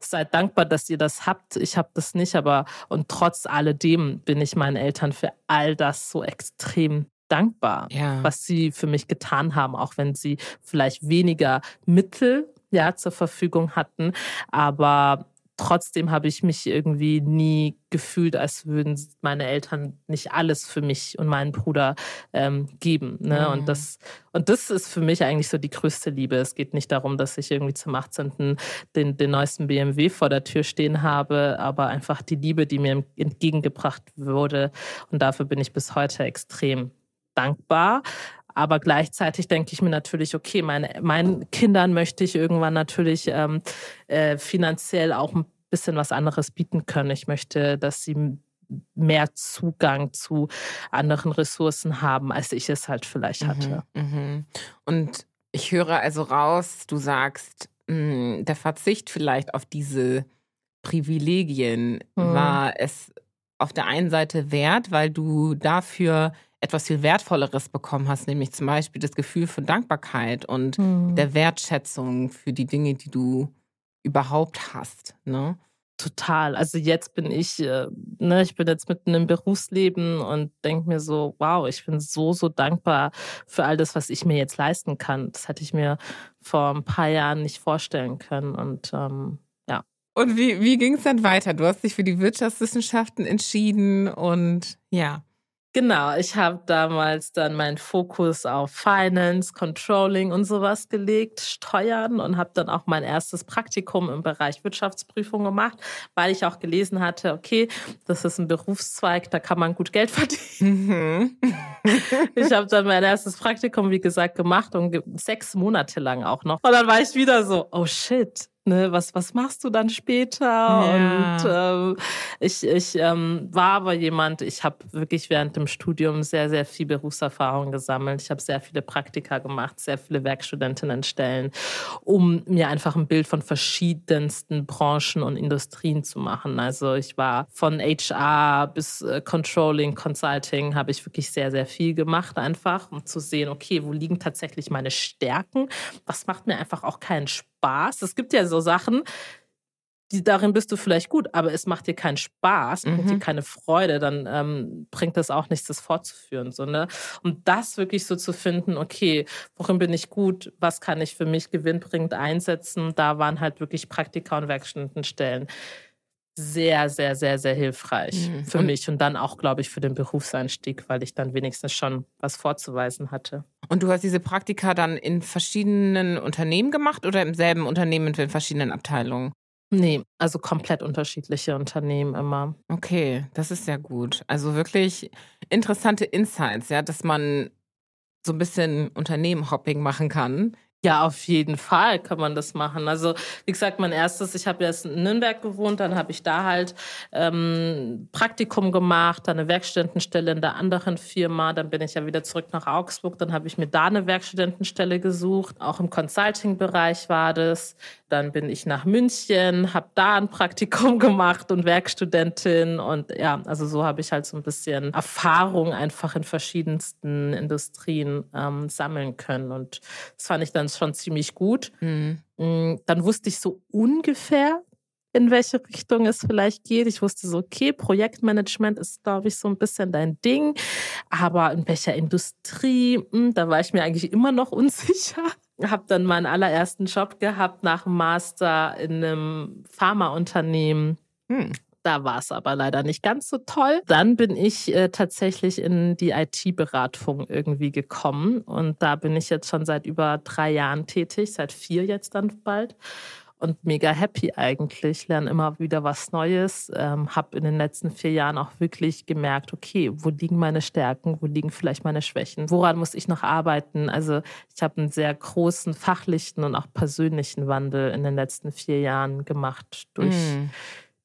seid dankbar, dass ihr das habt. Ich habe das nicht, aber und trotz alledem bin ich meinen Eltern für all das so extrem dankbar, ja. was sie für mich getan haben, auch wenn sie vielleicht weniger Mittel ja zur Verfügung hatten, aber trotzdem habe ich mich irgendwie nie gefühlt, als würden meine Eltern nicht alles für mich und meinen Bruder ähm, geben. Ne? Mhm. Und, das, und das ist für mich eigentlich so die größte Liebe. Es geht nicht darum, dass ich irgendwie zum 18. Den, den neuesten BMW vor der Tür stehen habe, aber einfach die Liebe, die mir entgegengebracht wurde. Und dafür bin ich bis heute extrem dankbar. Aber gleichzeitig denke ich mir natürlich, okay, meine, meinen Kindern möchte ich irgendwann natürlich ähm, äh, finanziell auch ein bisschen was anderes bieten können. Ich möchte, dass sie mehr Zugang zu anderen Ressourcen haben, als ich es halt vielleicht mhm, hatte. Mhm, Und ich höre also raus, du sagst, mh, hm, der Verzicht vielleicht auf diese Privilegien mhm. war es auf der einen Seite wert, weil du dafür etwas viel Wertvolleres bekommen hast, nämlich zum Beispiel das Gefühl von Dankbarkeit und mhm. der Wertschätzung für die Dinge, die du überhaupt hast. Ne? Total. Also jetzt bin ich, äh, ne, ich bin jetzt mitten im Berufsleben und denke mir so, wow, ich bin so, so dankbar für all das, was ich mir jetzt leisten kann. Das hätte ich mir vor ein paar Jahren nicht vorstellen können. Und ähm, ja. Und wie, wie ging es dann weiter? Du hast dich für die Wirtschaftswissenschaften entschieden und ja. Genau, ich habe damals dann meinen Fokus auf Finance, Controlling und sowas gelegt, Steuern und habe dann auch mein erstes Praktikum im Bereich Wirtschaftsprüfung gemacht, weil ich auch gelesen hatte, okay, das ist ein Berufszweig, da kann man gut Geld verdienen. Mhm. ich habe dann mein erstes Praktikum, wie gesagt, gemacht und sechs Monate lang auch noch. Und dann war ich wieder so, oh shit, ne, was, was machst du dann später? Ja. Und ähm, ich, ich ähm, war aber jemand, ich habe wirklich während dem Studium sehr, sehr viel Berufserfahrung gesammelt. Ich habe sehr viele Praktika gemacht, sehr viele Werkstudentinnenstellen, um mir einfach ein Bild von verschiedensten Branchen und Industrien zu machen. Also ich war von HR bis äh, Controlling, Consulting, habe ich wirklich sehr, sehr viel gemacht einfach, um zu sehen, okay, wo liegen tatsächlich meine Stärken? Was macht mir einfach auch keinen Spaß? Spaß. Es gibt ja so Sachen, die, darin bist du vielleicht gut, aber es macht dir keinen Spaß, mhm. bringt dir keine Freude, dann ähm, bringt das auch nichts, das fortzuführen. So, ne? Und das wirklich so zu finden, okay, worin bin ich gut, was kann ich für mich gewinnbringend einsetzen, da waren halt wirklich Praktika und Werkstudentenstellen sehr, sehr, sehr, sehr hilfreich mhm. für mich und dann auch, glaube ich, für den Berufseinstieg, weil ich dann wenigstens schon was vorzuweisen hatte. Und du hast diese Praktika dann in verschiedenen Unternehmen gemacht oder im selben Unternehmen in verschiedenen Abteilungen? Nee, also komplett unterschiedliche Unternehmen immer. Okay, das ist sehr gut. Also wirklich interessante Insights, ja, dass man so ein bisschen Unternehmenhopping machen kann ja, auf jeden Fall kann man das machen. Also wie gesagt, mein erstes, ich habe erst in Nürnberg gewohnt, dann habe ich da halt ähm, Praktikum gemacht, dann eine Werkstudentenstelle in der anderen Firma, dann bin ich ja wieder zurück nach Augsburg, dann habe ich mir da eine Werkstudentenstelle gesucht, auch im Consulting-Bereich war das. Dann bin ich nach München, habe da ein Praktikum gemacht und Werkstudentin und ja, also so habe ich halt so ein bisschen Erfahrung einfach in verschiedensten Industrien ähm, sammeln können und das fand ich dann schon ziemlich gut. Mhm. Mm, dann wusste ich so ungefähr, in welche Richtung es vielleicht geht. Ich wusste so, okay, Projektmanagement ist, glaube ich, so ein bisschen dein Ding. Aber in welcher Industrie, hm, da war ich mir eigentlich immer noch unsicher. Habe dann meinen allerersten Job gehabt nach dem Master in einem Pharmaunternehmen. Hm. Da war es aber leider nicht ganz so toll. Dann bin ich äh, tatsächlich in die IT-Beratung irgendwie gekommen und da bin ich jetzt schon seit über drei Jahren tätig, seit vier jetzt dann bald und mega happy eigentlich. Lerne immer wieder was Neues. Ähm, habe in den letzten vier Jahren auch wirklich gemerkt, okay, wo liegen meine Stärken, wo liegen vielleicht meine Schwächen, woran muss ich noch arbeiten? Also ich habe einen sehr großen fachlichen und auch persönlichen Wandel in den letzten vier Jahren gemacht durch mm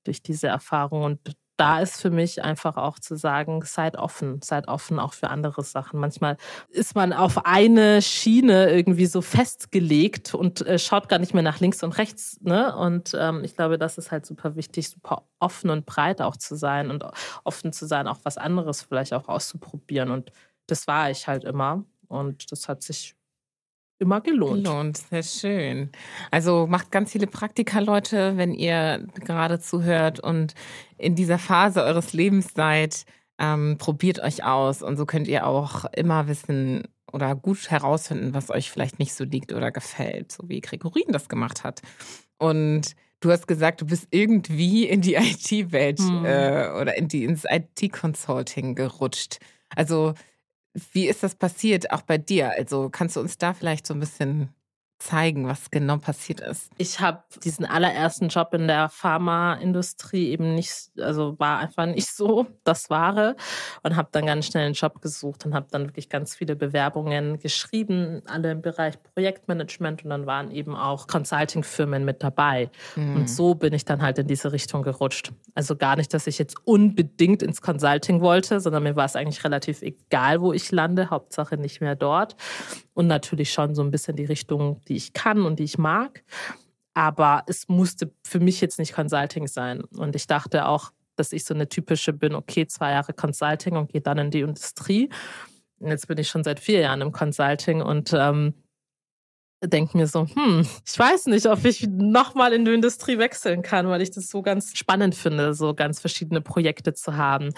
durch diese Erfahrung. Und da ist für mich einfach auch zu sagen, seid offen, seid offen auch für andere Sachen. Manchmal ist man auf eine Schiene irgendwie so festgelegt und äh, schaut gar nicht mehr nach links und rechts. Ne? Und ähm, ich glaube, das ist halt super wichtig, super offen und breit auch zu sein und offen zu sein, auch was anderes vielleicht auch auszuprobieren. Und das war ich halt immer. Und das hat sich immer gelohnt. Gelohnt, sehr schön. Also macht ganz viele Praktika, Leute, wenn ihr gerade zuhört und in dieser Phase eures Lebens seid. Ähm, probiert euch aus und so könnt ihr auch immer wissen oder gut herausfinden, was euch vielleicht nicht so liegt oder gefällt, so wie Gregorin das gemacht hat. Und du hast gesagt, du bist irgendwie in die IT-Welt hm. äh, oder in die, ins IT-Consulting gerutscht. Also wie ist das passiert, auch bei dir? Also kannst du uns da vielleicht so ein bisschen zeigen, was genau passiert ist? Ich habe diesen allerersten Job in der Pharmaindustrie eben nicht, also war einfach nicht so das Wahre und habe dann ganz schnell einen Job gesucht und habe dann wirklich ganz viele Bewerbungen geschrieben, alle im Bereich Projektmanagement und dann waren eben auch Consulting-Firmen mit dabei. Mhm. Und so bin ich dann halt in diese Richtung gerutscht. Also gar nicht, dass ich jetzt unbedingt ins Consulting wollte, sondern mir war es eigentlich relativ egal, wo ich lande, Hauptsache nicht mehr dort. Und natürlich schon so ein bisschen die Richtung, die ich kann und die ich mag. Aber es musste für mich jetzt nicht Consulting sein. Und ich dachte auch, dass ich so eine typische bin, okay, zwei Jahre Consulting und gehe dann in die Industrie. Und jetzt bin ich schon seit vier Jahren im Consulting und ähm, denke mir so, hm, ich weiß nicht, ob ich nochmal in die Industrie wechseln kann, weil ich das so ganz spannend finde, so ganz verschiedene Projekte zu haben,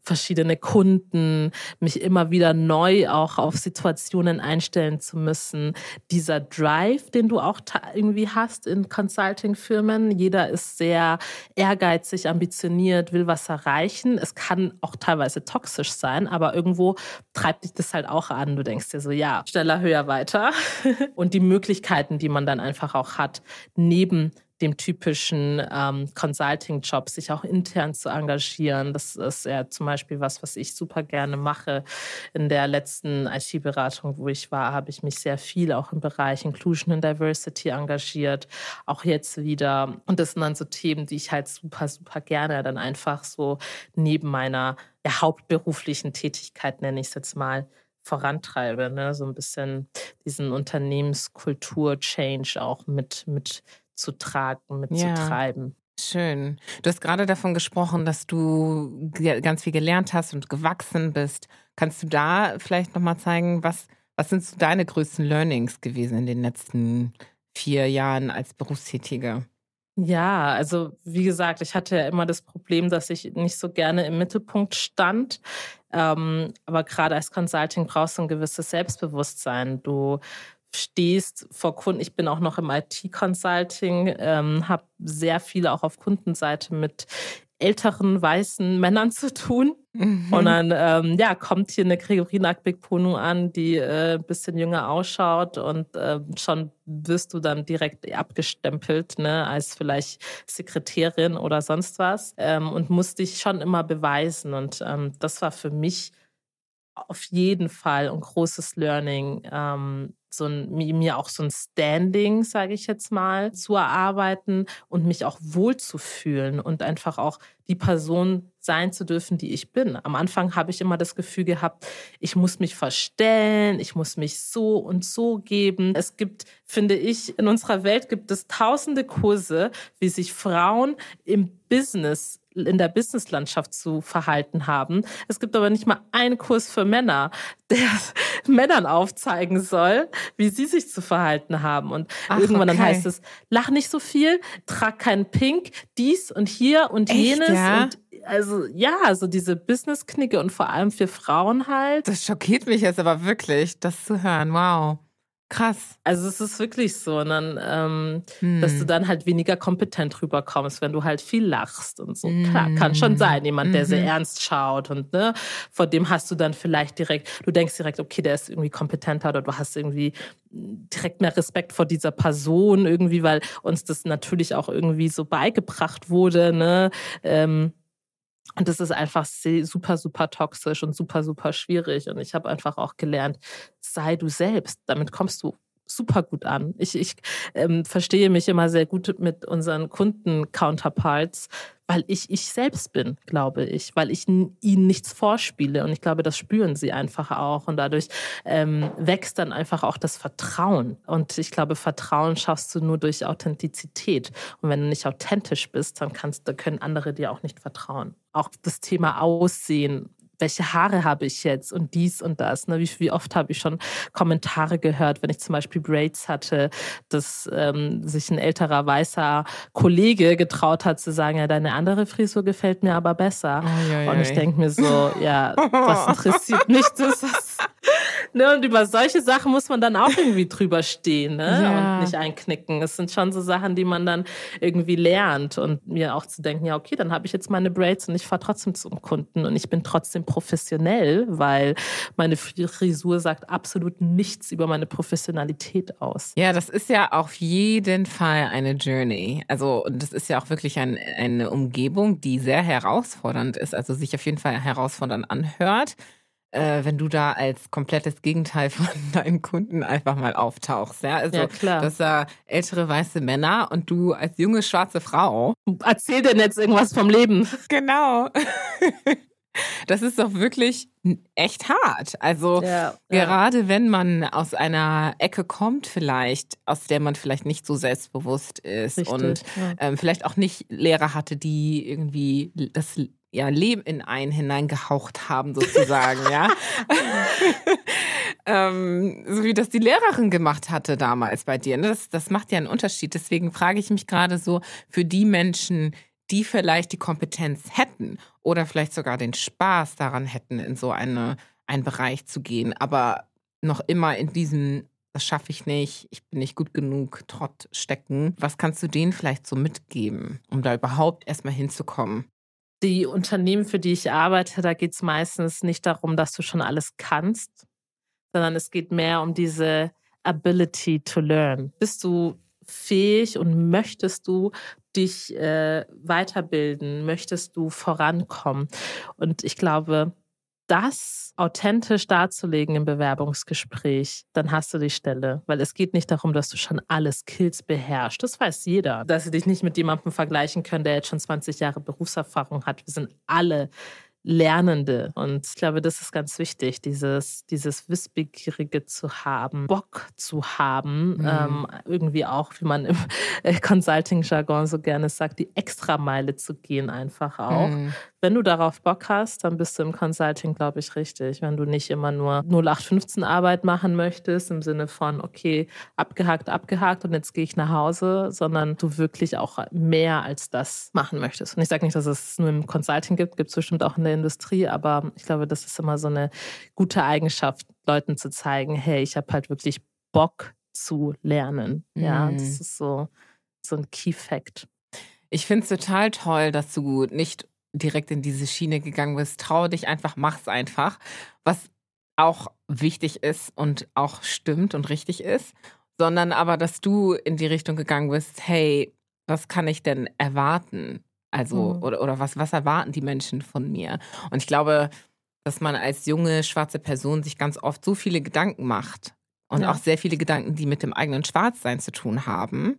verschiedene Kunden, mich immer wieder neu auch auf Situationen einstellen zu müssen. Dieser Drive, den du auch irgendwie hast in Consulting-Firmen, jeder ist sehr ehrgeizig, ambitioniert, will was erreichen. Es kann auch teilweise toxisch sein, aber irgendwo treibt dich das halt auch an. Du denkst dir so, ja, schneller, höher, weiter. Und die Möglichkeiten, die man dann einfach auch hat, neben dem typischen ähm, Consulting-Job, sich auch intern zu engagieren. Das ist ja zum Beispiel was, was ich super gerne mache. In der letzten IT-Beratung, wo ich war, habe ich mich sehr viel auch im Bereich Inclusion and Diversity engagiert. Auch jetzt wieder. Und das sind dann so Themen, die ich halt super, super gerne dann einfach so neben meiner ja, hauptberuflichen Tätigkeit, nenne ich es jetzt mal, vorantreibe, ne? so ein bisschen diesen Unternehmenskultur-Change auch mit, mit zu tragen, mitzutreiben. Ja. Schön. Du hast gerade davon gesprochen, dass du ganz viel gelernt hast und gewachsen bist. Kannst du da vielleicht nochmal zeigen, was, was sind so deine größten Learnings gewesen in den letzten vier Jahren als Berufstätige? Ja, also wie gesagt, ich hatte ja immer das Problem, dass ich nicht so gerne im Mittelpunkt stand. Ähm, aber gerade als Consulting brauchst du ein gewisses Selbstbewusstsein. Du stehst vor Kunden. Ich bin auch noch im IT-Consulting, ähm, habe sehr viel auch auf Kundenseite mit älteren weißen Männern zu tun. Mhm. Und dann ähm, ja, kommt hier eine Gregorin Akbekponu an, die äh, ein bisschen jünger ausschaut und äh, schon wirst du dann direkt abgestempelt, ne, als vielleicht Sekretärin oder sonst was ähm, und musst dich schon immer beweisen. Und ähm, das war für mich auf jeden Fall ein großes Learning, ähm, so ein, mir auch so ein Standing, sage ich jetzt mal, zu erarbeiten und mich auch wohlzufühlen und einfach auch die Person sein zu dürfen, die ich bin. Am Anfang habe ich immer das Gefühl gehabt, ich muss mich verstellen, ich muss mich so und so geben. Es gibt, finde ich, in unserer Welt gibt es tausende Kurse, wie sich Frauen im Business in der Businesslandschaft zu verhalten haben. Es gibt aber nicht mal einen Kurs für Männer, der Männern aufzeigen soll, wie sie sich zu verhalten haben. Und Ach, irgendwann okay. dann heißt es, lach nicht so viel, trag kein Pink, dies und hier und Echt, jenes. Ja? Und also ja, so diese Business-Knicke und vor allem für Frauen halt. Das schockiert mich jetzt aber wirklich, das zu hören. Wow. Krass. Also es ist wirklich so, und dann, ähm, hm. dass du hm. dann halt weniger kompetent rüberkommst, wenn du halt viel lachst und so. Hm. Klar, kann schon sein, jemand, der mhm. sehr ernst schaut und ne, vor dem hast du dann vielleicht direkt, du denkst direkt, okay, der ist irgendwie kompetenter oder du hast irgendwie direkt mehr Respekt vor dieser Person irgendwie, weil uns das natürlich auch irgendwie so beigebracht wurde, ne? Ähm, und das ist einfach super, super toxisch und super, super schwierig. Und ich habe einfach auch gelernt, sei du selbst. Damit kommst du super gut an. Ich, ich ähm, verstehe mich immer sehr gut mit unseren Kunden-Counterparts, weil ich ich selbst bin, glaube ich, weil ich ihnen nichts vorspiele. Und ich glaube, das spüren sie einfach auch. Und dadurch ähm, wächst dann einfach auch das Vertrauen. Und ich glaube, Vertrauen schaffst du nur durch Authentizität. Und wenn du nicht authentisch bist, dann kannst, dann können andere dir auch nicht vertrauen. Auch das Thema Aussehen welche Haare habe ich jetzt und dies und das. Ne? Wie, wie oft habe ich schon Kommentare gehört, wenn ich zum Beispiel Braids hatte, dass ähm, sich ein älterer weißer Kollege getraut hat zu sagen, ja, deine andere Frisur gefällt mir aber besser. Oh, ja, ja, und ich denke mir so, ja, das interessiert mich. Das ist, ne? Und über solche Sachen muss man dann auch irgendwie drüber stehen ne? Ja. und nicht einknicken. Es sind schon so Sachen, die man dann irgendwie lernt und mir auch zu denken, ja, okay, dann habe ich jetzt meine Braids und ich fahre trotzdem zum Kunden und ich bin trotzdem professionell, weil meine Frisur sagt absolut nichts über meine Professionalität aus. Ja, das ist ja auf jeden Fall eine Journey. Also, und das ist ja auch wirklich ein, eine Umgebung, die sehr herausfordernd ist, also sich auf jeden Fall herausfordernd anhört äh, wenn du da als komplettes Gegenteil von deinen Kunden einfach mal auftauchst. Ja, also ja, klar. das äh, ältere weiße Männer und du als junge schwarze Frau. Erzähl denn jetzt irgendwas vom Leben. Genau. Das ist doch wirklich echt hart. Also ja, gerade ja. wenn man aus einer Ecke kommt, vielleicht, aus der man vielleicht nicht so selbstbewusst ist Richtig, und ja. ähm, vielleicht auch nicht Lehrer hatte, die irgendwie das ja, Leben in einen hineingehaucht haben, sozusagen, ja. ähm, so wie das die Lehrerin gemacht hatte damals bei dir. Ne? Das, das macht ja einen Unterschied. Deswegen frage ich mich gerade so, für die Menschen, die vielleicht die Kompetenz hätten oder vielleicht sogar den Spaß daran hätten, in so eine, einen Bereich zu gehen, aber noch immer in diesem das schaffe ich nicht, ich bin nicht gut genug, Trott stecken. Was kannst du denen vielleicht so mitgeben, um da überhaupt erstmal hinzukommen? Die Unternehmen, für die ich arbeite, da geht es meistens nicht darum, dass du schon alles kannst, sondern es geht mehr um diese Ability to learn. Bist du fähig und möchtest du dich äh, weiterbilden? Möchtest du vorankommen? Und ich glaube, das authentisch darzulegen im Bewerbungsgespräch, dann hast du die Stelle. Weil es geht nicht darum, dass du schon alle Skills beherrschst. Das weiß jeder. Dass sie dich nicht mit jemandem vergleichen können, der jetzt schon 20 Jahre Berufserfahrung hat. Wir sind alle Lernende. Und ich glaube, das ist ganz wichtig, dieses, dieses Wissbegierige zu haben, Bock zu haben, mhm. ähm, irgendwie auch, wie man im äh, Consulting-Jargon so gerne sagt, die Extrameile zu gehen, einfach auch. Mhm. Wenn du darauf Bock hast, dann bist du im Consulting, glaube ich, richtig. Wenn du nicht immer nur 0815 Arbeit machen möchtest, im Sinne von, okay, abgehakt, abgehakt und jetzt gehe ich nach Hause, sondern du wirklich auch mehr als das machen möchtest. Und ich sage nicht, dass es nur im Consulting gibt, gibt es bestimmt auch in der Industrie, aber ich glaube, das ist immer so eine gute Eigenschaft, Leuten zu zeigen, hey, ich habe halt wirklich Bock zu lernen. Ja, mhm. das ist so, so ein Key Fact. Ich finde es total toll, dass du nicht direkt in diese Schiene gegangen bist. Trau dich einfach, mach's einfach. Was auch wichtig ist und auch stimmt und richtig ist, sondern aber, dass du in die Richtung gegangen bist, hey, was kann ich denn erwarten? Also, mhm. oder, oder was, was erwarten die Menschen von mir? Und ich glaube, dass man als junge schwarze Person sich ganz oft so viele Gedanken macht und ja. auch sehr viele Gedanken, die mit dem eigenen Schwarzsein zu tun haben.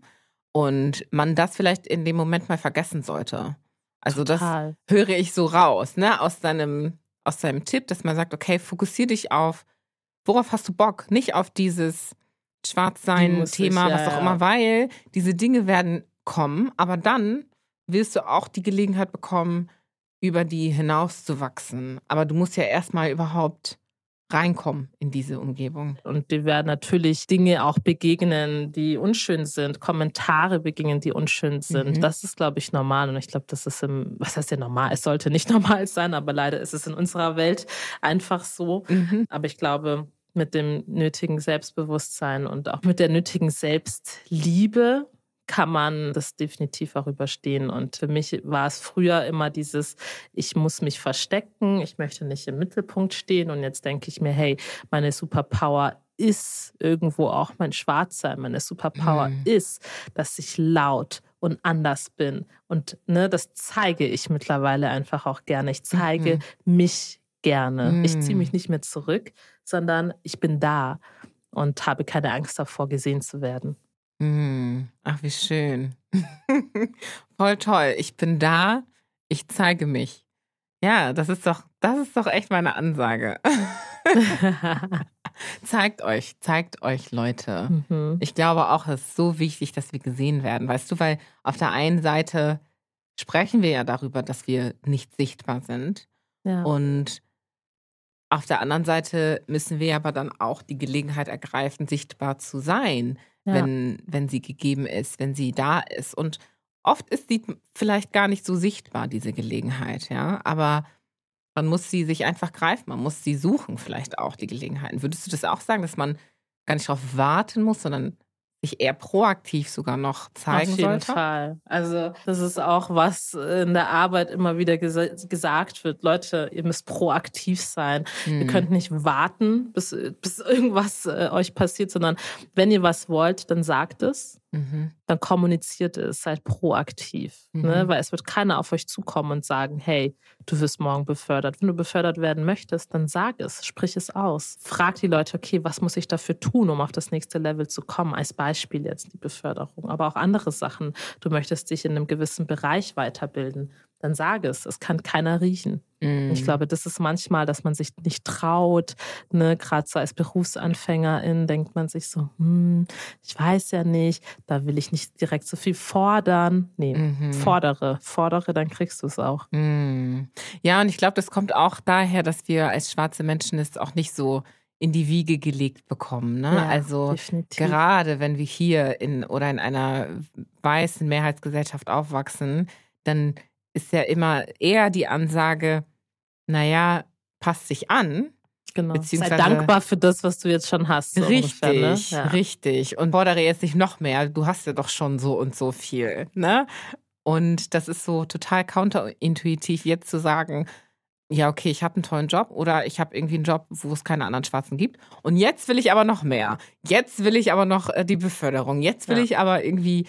Und man das vielleicht in dem Moment mal vergessen sollte. Also Total. das höre ich so raus, ne, aus deinem, aus deinem Tipp, dass man sagt, okay, fokussier dich auf, worauf hast du Bock? Nicht auf dieses Schwarzsein-Thema, ja, was auch ja. immer, weil diese Dinge werden kommen, aber dann wirst du auch die Gelegenheit bekommen, über die hinauszuwachsen. Aber du musst ja erstmal überhaupt reinkommen in diese Umgebung. Und die werden natürlich Dinge auch begegnen, die unschön sind, Kommentare begegnen, die unschön sind. Mhm. Das ist, glaube ich, normal. Und ich glaube, das ist im, was heißt ja normal? Es sollte nicht normal sein, aber leider ist es in unserer Welt einfach so. Mhm. Aber ich glaube, mit dem nötigen Selbstbewusstsein und auch mit der nötigen Selbstliebe kann man das definitiv auch überstehen. Und für mich war es früher immer dieses, ich muss mich verstecken, ich möchte nicht im Mittelpunkt stehen. Und jetzt denke ich mir, hey, meine Superpower ist irgendwo auch mein Schwarzsein. Meine Superpower mhm. ist, dass ich laut und anders bin. Und ne, das zeige ich mittlerweile einfach auch gerne. Ich zeige mhm. mich gerne. Mhm. Ich ziehe mich nicht mehr zurück, sondern ich bin da und habe keine Angst davor, gesehen zu werden. Mhm. Ach, wie schön. Voll toll. Ich bin da, ich zeige mich. Ja, das ist doch, das ist doch echt meine Ansage. zeigt euch, zeigt euch, Leute. Mhm. Ich glaube auch, es ist so wichtig, dass wir gesehen werden. Weißt du, weil auf der einen Seite sprechen wir ja darüber, dass wir nicht sichtbar sind. Ja. Und Auf der anderen Seite müssen wir aber dann auch die Gelegenheit ergreifen, sichtbar zu sein, ja. wenn, wenn sie gegeben ist, wenn sie da ist. Und oft ist sie vielleicht gar nicht so sichtbar, diese Gelegenheit, ja. Aber man muss sie sich einfach greifen, man muss sie suchen, vielleicht auch die Gelegenheiten. Würdest du das auch sagen, dass man gar nicht darauf warten muss, sondern sich eher proaktiv sogar noch zeigen sollte? Auf jeden sollte? Fall. Also das ist auch, was in der Arbeit immer wieder ges gesagt wird. Leute, ihr müsst proaktiv sein. Hm. Ihr könnt nicht warten, bis, bis irgendwas äh, euch passiert, sondern wenn ihr was wollt, dann sagt es. Mhm. Dann kommuniziert es, seid proaktiv. Ne? Mhm. Ne? Weil es wird keiner auf euch zukommen und sagen, hey, du wirst morgen befördert. Wenn du befördert werden möchtest, dann sag es, sprich es aus. Frag die Leute, okay, was muss ich dafür tun, um auf das nächste Level zu kommen? Als Beispiel jetzt die Beförderung, aber auch andere Sachen. Du möchtest dich in einem gewissen Bereich weiterbilden dann sage es. Es kann keiner riechen. Mm. Ich glaube, das ist manchmal, dass man sich nicht traut. Ne? Gerade so als Berufsanfängerin denkt man sich so, hm, ich weiß ja nicht, da will ich nicht direkt so viel fordern. Nee, mhm. fordere, fordere, dann kriegst du es auch. Mm. Ja, und ich glaube, das kommt auch daher, dass wir als schwarze Menschen es auch nicht so in die Wiege gelegt bekommen. Ne? Ja, also definitiv. gerade wenn wir hier in oder in einer weißen Mehrheitsgesellschaft aufwachsen, dann ist ja immer eher die Ansage, naja, passt sich an. Genau. Sei dankbar für das, was du jetzt schon hast. So richtig, ungefähr, ne? ja. richtig. Und fordere jetzt nicht noch mehr. Du hast ja doch schon so und so viel. Ne? Und das ist so total counterintuitiv, jetzt zu sagen, ja, okay, ich habe einen tollen Job oder ich habe irgendwie einen Job, wo es keine anderen Schwarzen gibt. Und jetzt will ich aber noch mehr. Jetzt will ich aber noch äh, die Beförderung. Jetzt will ja. ich aber irgendwie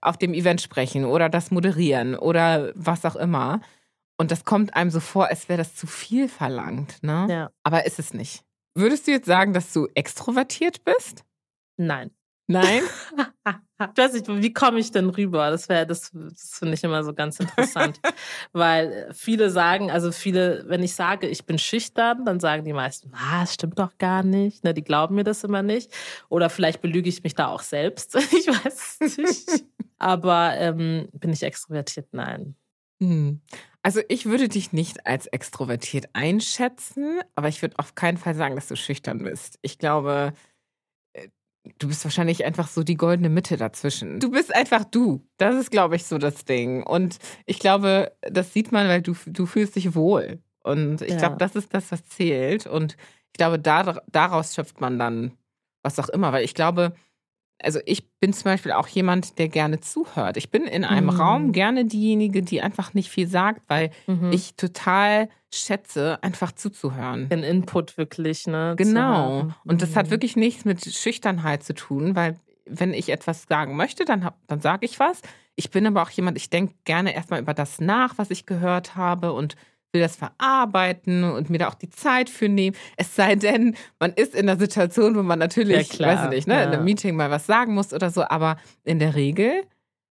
auf dem Event sprechen oder das moderieren oder was auch immer. Und das kommt einem so vor, als wäre das zu viel verlangt. Ne? Ja. Aber ist es nicht. Würdest du jetzt sagen, dass du extrovertiert bist? Nein. Nein? ich weiß nicht, wie komme ich denn rüber? Das wäre, das, das finde ich immer so ganz interessant. Weil viele sagen, also viele, wenn ich sage, ich bin schüchtern, dann sagen die meisten, was, stimmt doch gar nicht. Ne, die glauben mir das immer nicht. Oder vielleicht belüge ich mich da auch selbst. ich weiß es nicht. Aber ähm, bin ich extrovertiert? Nein. Hm. Also ich würde dich nicht als extrovertiert einschätzen, aber ich würde auf keinen Fall sagen, dass du schüchtern bist. Ich glaube, Du bist wahrscheinlich einfach so die goldene Mitte dazwischen. Du bist einfach du. Das ist, glaube ich, so das Ding. Und ich glaube, das sieht man, weil du, du fühlst dich wohl. Und ich ja. glaube, das ist das, was zählt. Und ich glaube, da, daraus schöpft man dann was auch immer. Weil ich glaube, also ich bin zum Beispiel auch jemand, der gerne zuhört. Ich bin in einem mhm. Raum gerne diejenige, die einfach nicht viel sagt, weil mhm. ich total schätze, einfach zuzuhören. Den Input wirklich, ne? Genau. Und das hat mhm. wirklich nichts mit Schüchternheit zu tun, weil wenn ich etwas sagen möchte, dann, dann sage ich was. Ich bin aber auch jemand, ich denke gerne erstmal über das nach, was ich gehört habe und will das verarbeiten und mir da auch die Zeit für nehmen. Es sei denn, man ist in einer Situation, wo man natürlich, ja, klar, weiß ich nicht, ne, ja. in einem Meeting mal was sagen muss oder so, aber in der Regel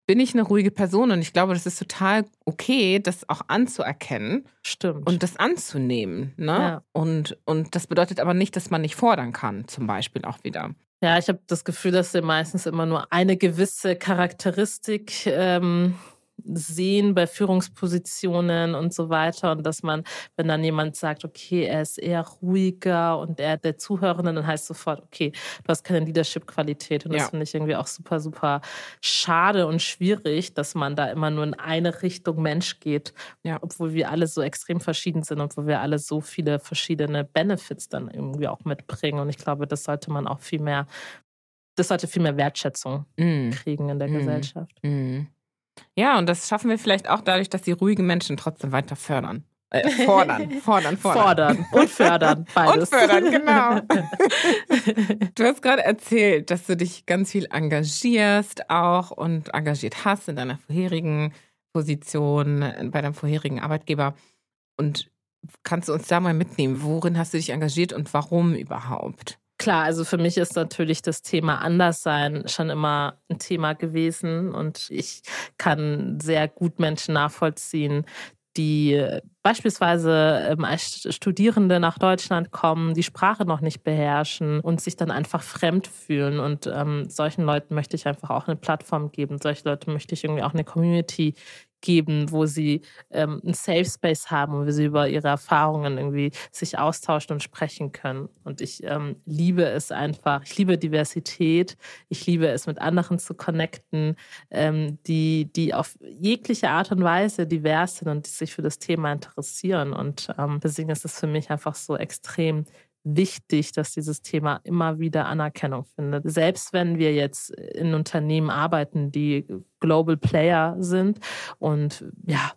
bin ich eine ruhige Person und ich glaube, das ist total okay, das auch anzuerkennen. Stimmt. Und das anzunehmen. Ne? Ja. Und, und das bedeutet aber nicht, dass man nicht fordern kann, zum Beispiel auch wieder. Ja, ich habe das Gefühl, dass wir meistens immer nur eine gewisse Charakteristik ähm, sehen bei Führungspositionen und so weiter. Und dass man, wenn dann jemand sagt, okay, er ist eher ruhiger und er der Zuhörende, dann heißt sofort, okay, du hast keine Leadership-Qualität. Und das ja. finde ich irgendwie auch super, super schade und schwierig, dass man da immer nur in eine Richtung Mensch geht, ja. obwohl wir alle so extrem verschieden sind und wo wir alle so viele verschiedene Benefits dann irgendwie auch mitbringen. Und ich glaube, das sollte man auch viel mehr das sollte viel mehr Wertschätzung mm. kriegen in der mm. Gesellschaft. Mm. Ja, und das schaffen wir vielleicht auch dadurch, dass die ruhigen Menschen trotzdem weiter fördern. Äh, fordern, fordern, fordern. Fordern und fördern, beides. Und fördern, genau. du hast gerade erzählt, dass du dich ganz viel engagierst auch und engagiert hast in deiner vorherigen Position, bei deinem vorherigen Arbeitgeber. Und kannst du uns da mal mitnehmen? Worin hast du dich engagiert und warum überhaupt? Klar, also für mich ist natürlich das Thema Anderssein schon immer ein Thema gewesen und ich kann sehr gut Menschen nachvollziehen, die beispielsweise ähm, als Studierende nach Deutschland kommen, die Sprache noch nicht beherrschen und sich dann einfach fremd fühlen. Und ähm, solchen Leuten möchte ich einfach auch eine Plattform geben. Solche Leute möchte ich irgendwie auch eine Community geben, wo sie ähm, einen Safe Space haben, wo sie über ihre Erfahrungen irgendwie sich austauschen und sprechen können. Und ich ähm, liebe es einfach. Ich liebe Diversität. Ich liebe es, mit anderen zu connecten, ähm, die, die auf jegliche Art und Weise divers sind und die sich für das Thema interessieren. Und ähm, deswegen ist es für mich einfach so extrem wichtig, dass dieses Thema immer wieder Anerkennung findet. Selbst wenn wir jetzt in Unternehmen arbeiten, die Global Player sind und ja,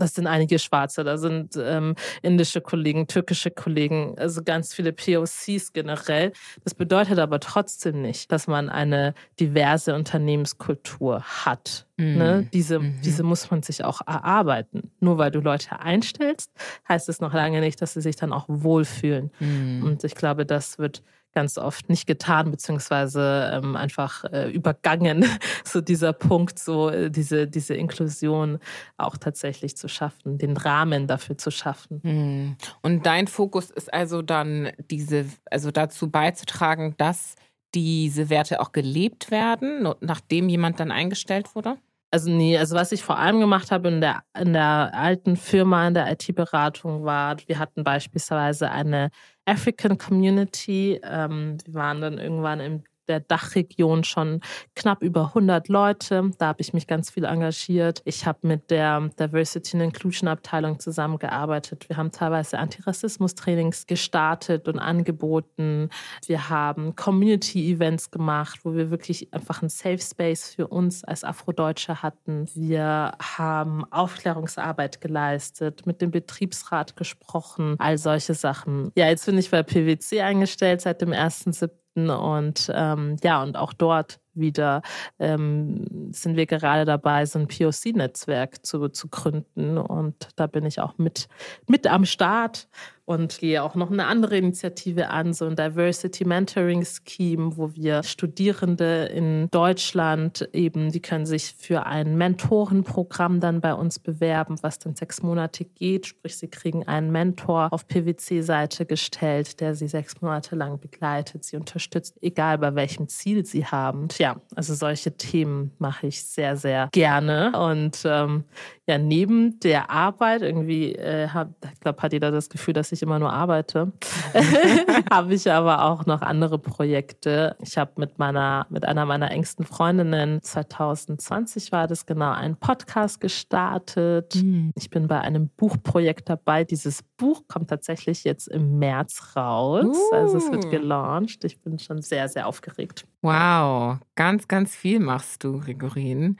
das sind einige Schwarze, da sind ähm, indische Kollegen, türkische Kollegen, also ganz viele POCs generell. Das bedeutet aber trotzdem nicht, dass man eine diverse Unternehmenskultur hat. Mhm. Ne? Diese, mhm. diese muss man sich auch erarbeiten. Nur weil du Leute einstellst, heißt es noch lange nicht, dass sie sich dann auch wohlfühlen. Mhm. Und ich glaube, das wird ganz oft nicht getan, beziehungsweise ähm, einfach äh, übergangen, so dieser Punkt, so äh, diese, diese Inklusion auch tatsächlich zu schaffen, den Rahmen dafür zu schaffen. Hm. Und dein Fokus ist also dann diese, also dazu beizutragen, dass diese Werte auch gelebt werden, nachdem jemand dann eingestellt wurde? Also nee, also was ich vor allem gemacht habe in der, in der alten Firma, in der IT-Beratung war, wir hatten beispielsweise eine African Community. Ähm, wir waren dann irgendwann im der Dachregion schon knapp über 100 Leute. Da habe ich mich ganz viel engagiert. Ich habe mit der Diversity and Inclusion Abteilung zusammengearbeitet. Wir haben teilweise Antirassismus-Trainings gestartet und angeboten. Wir haben Community-Events gemacht, wo wir wirklich einfach einen Safe Space für uns als Afrodeutsche hatten. Wir haben Aufklärungsarbeit geleistet, mit dem Betriebsrat gesprochen, all solche Sachen. Ja, jetzt bin ich bei PwC eingestellt seit dem 1.7. Und ähm, ja, und auch dort wieder ähm, sind wir gerade dabei, so ein POC-Netzwerk zu, zu gründen. Und da bin ich auch mit, mit am Start und gehe auch noch eine andere Initiative an, so ein Diversity Mentoring Scheme, wo wir Studierende in Deutschland eben, die können sich für ein Mentorenprogramm dann bei uns bewerben, was dann sechs Monate geht. Sprich, sie kriegen einen Mentor auf PwC-Seite gestellt, der sie sechs Monate lang begleitet, sie unterstützt, egal bei welchem Ziel sie haben. Und ja, also solche Themen mache ich sehr, sehr gerne. Und ähm, ja, neben der Arbeit, irgendwie, äh, ich glaube, hat jeder das Gefühl, dass ich immer nur arbeite, habe ich aber auch noch andere Projekte. Ich habe mit meiner, mit einer meiner engsten Freundinnen 2020 war das genau, einen Podcast gestartet. Mhm. Ich bin bei einem Buchprojekt dabei. Dieses Buch kommt tatsächlich jetzt im März raus. Uh. Also es wird uh. gelauncht. Ich bin schon sehr, sehr aufgeregt. Wow, ganz, ganz viel machst du, Gregorin.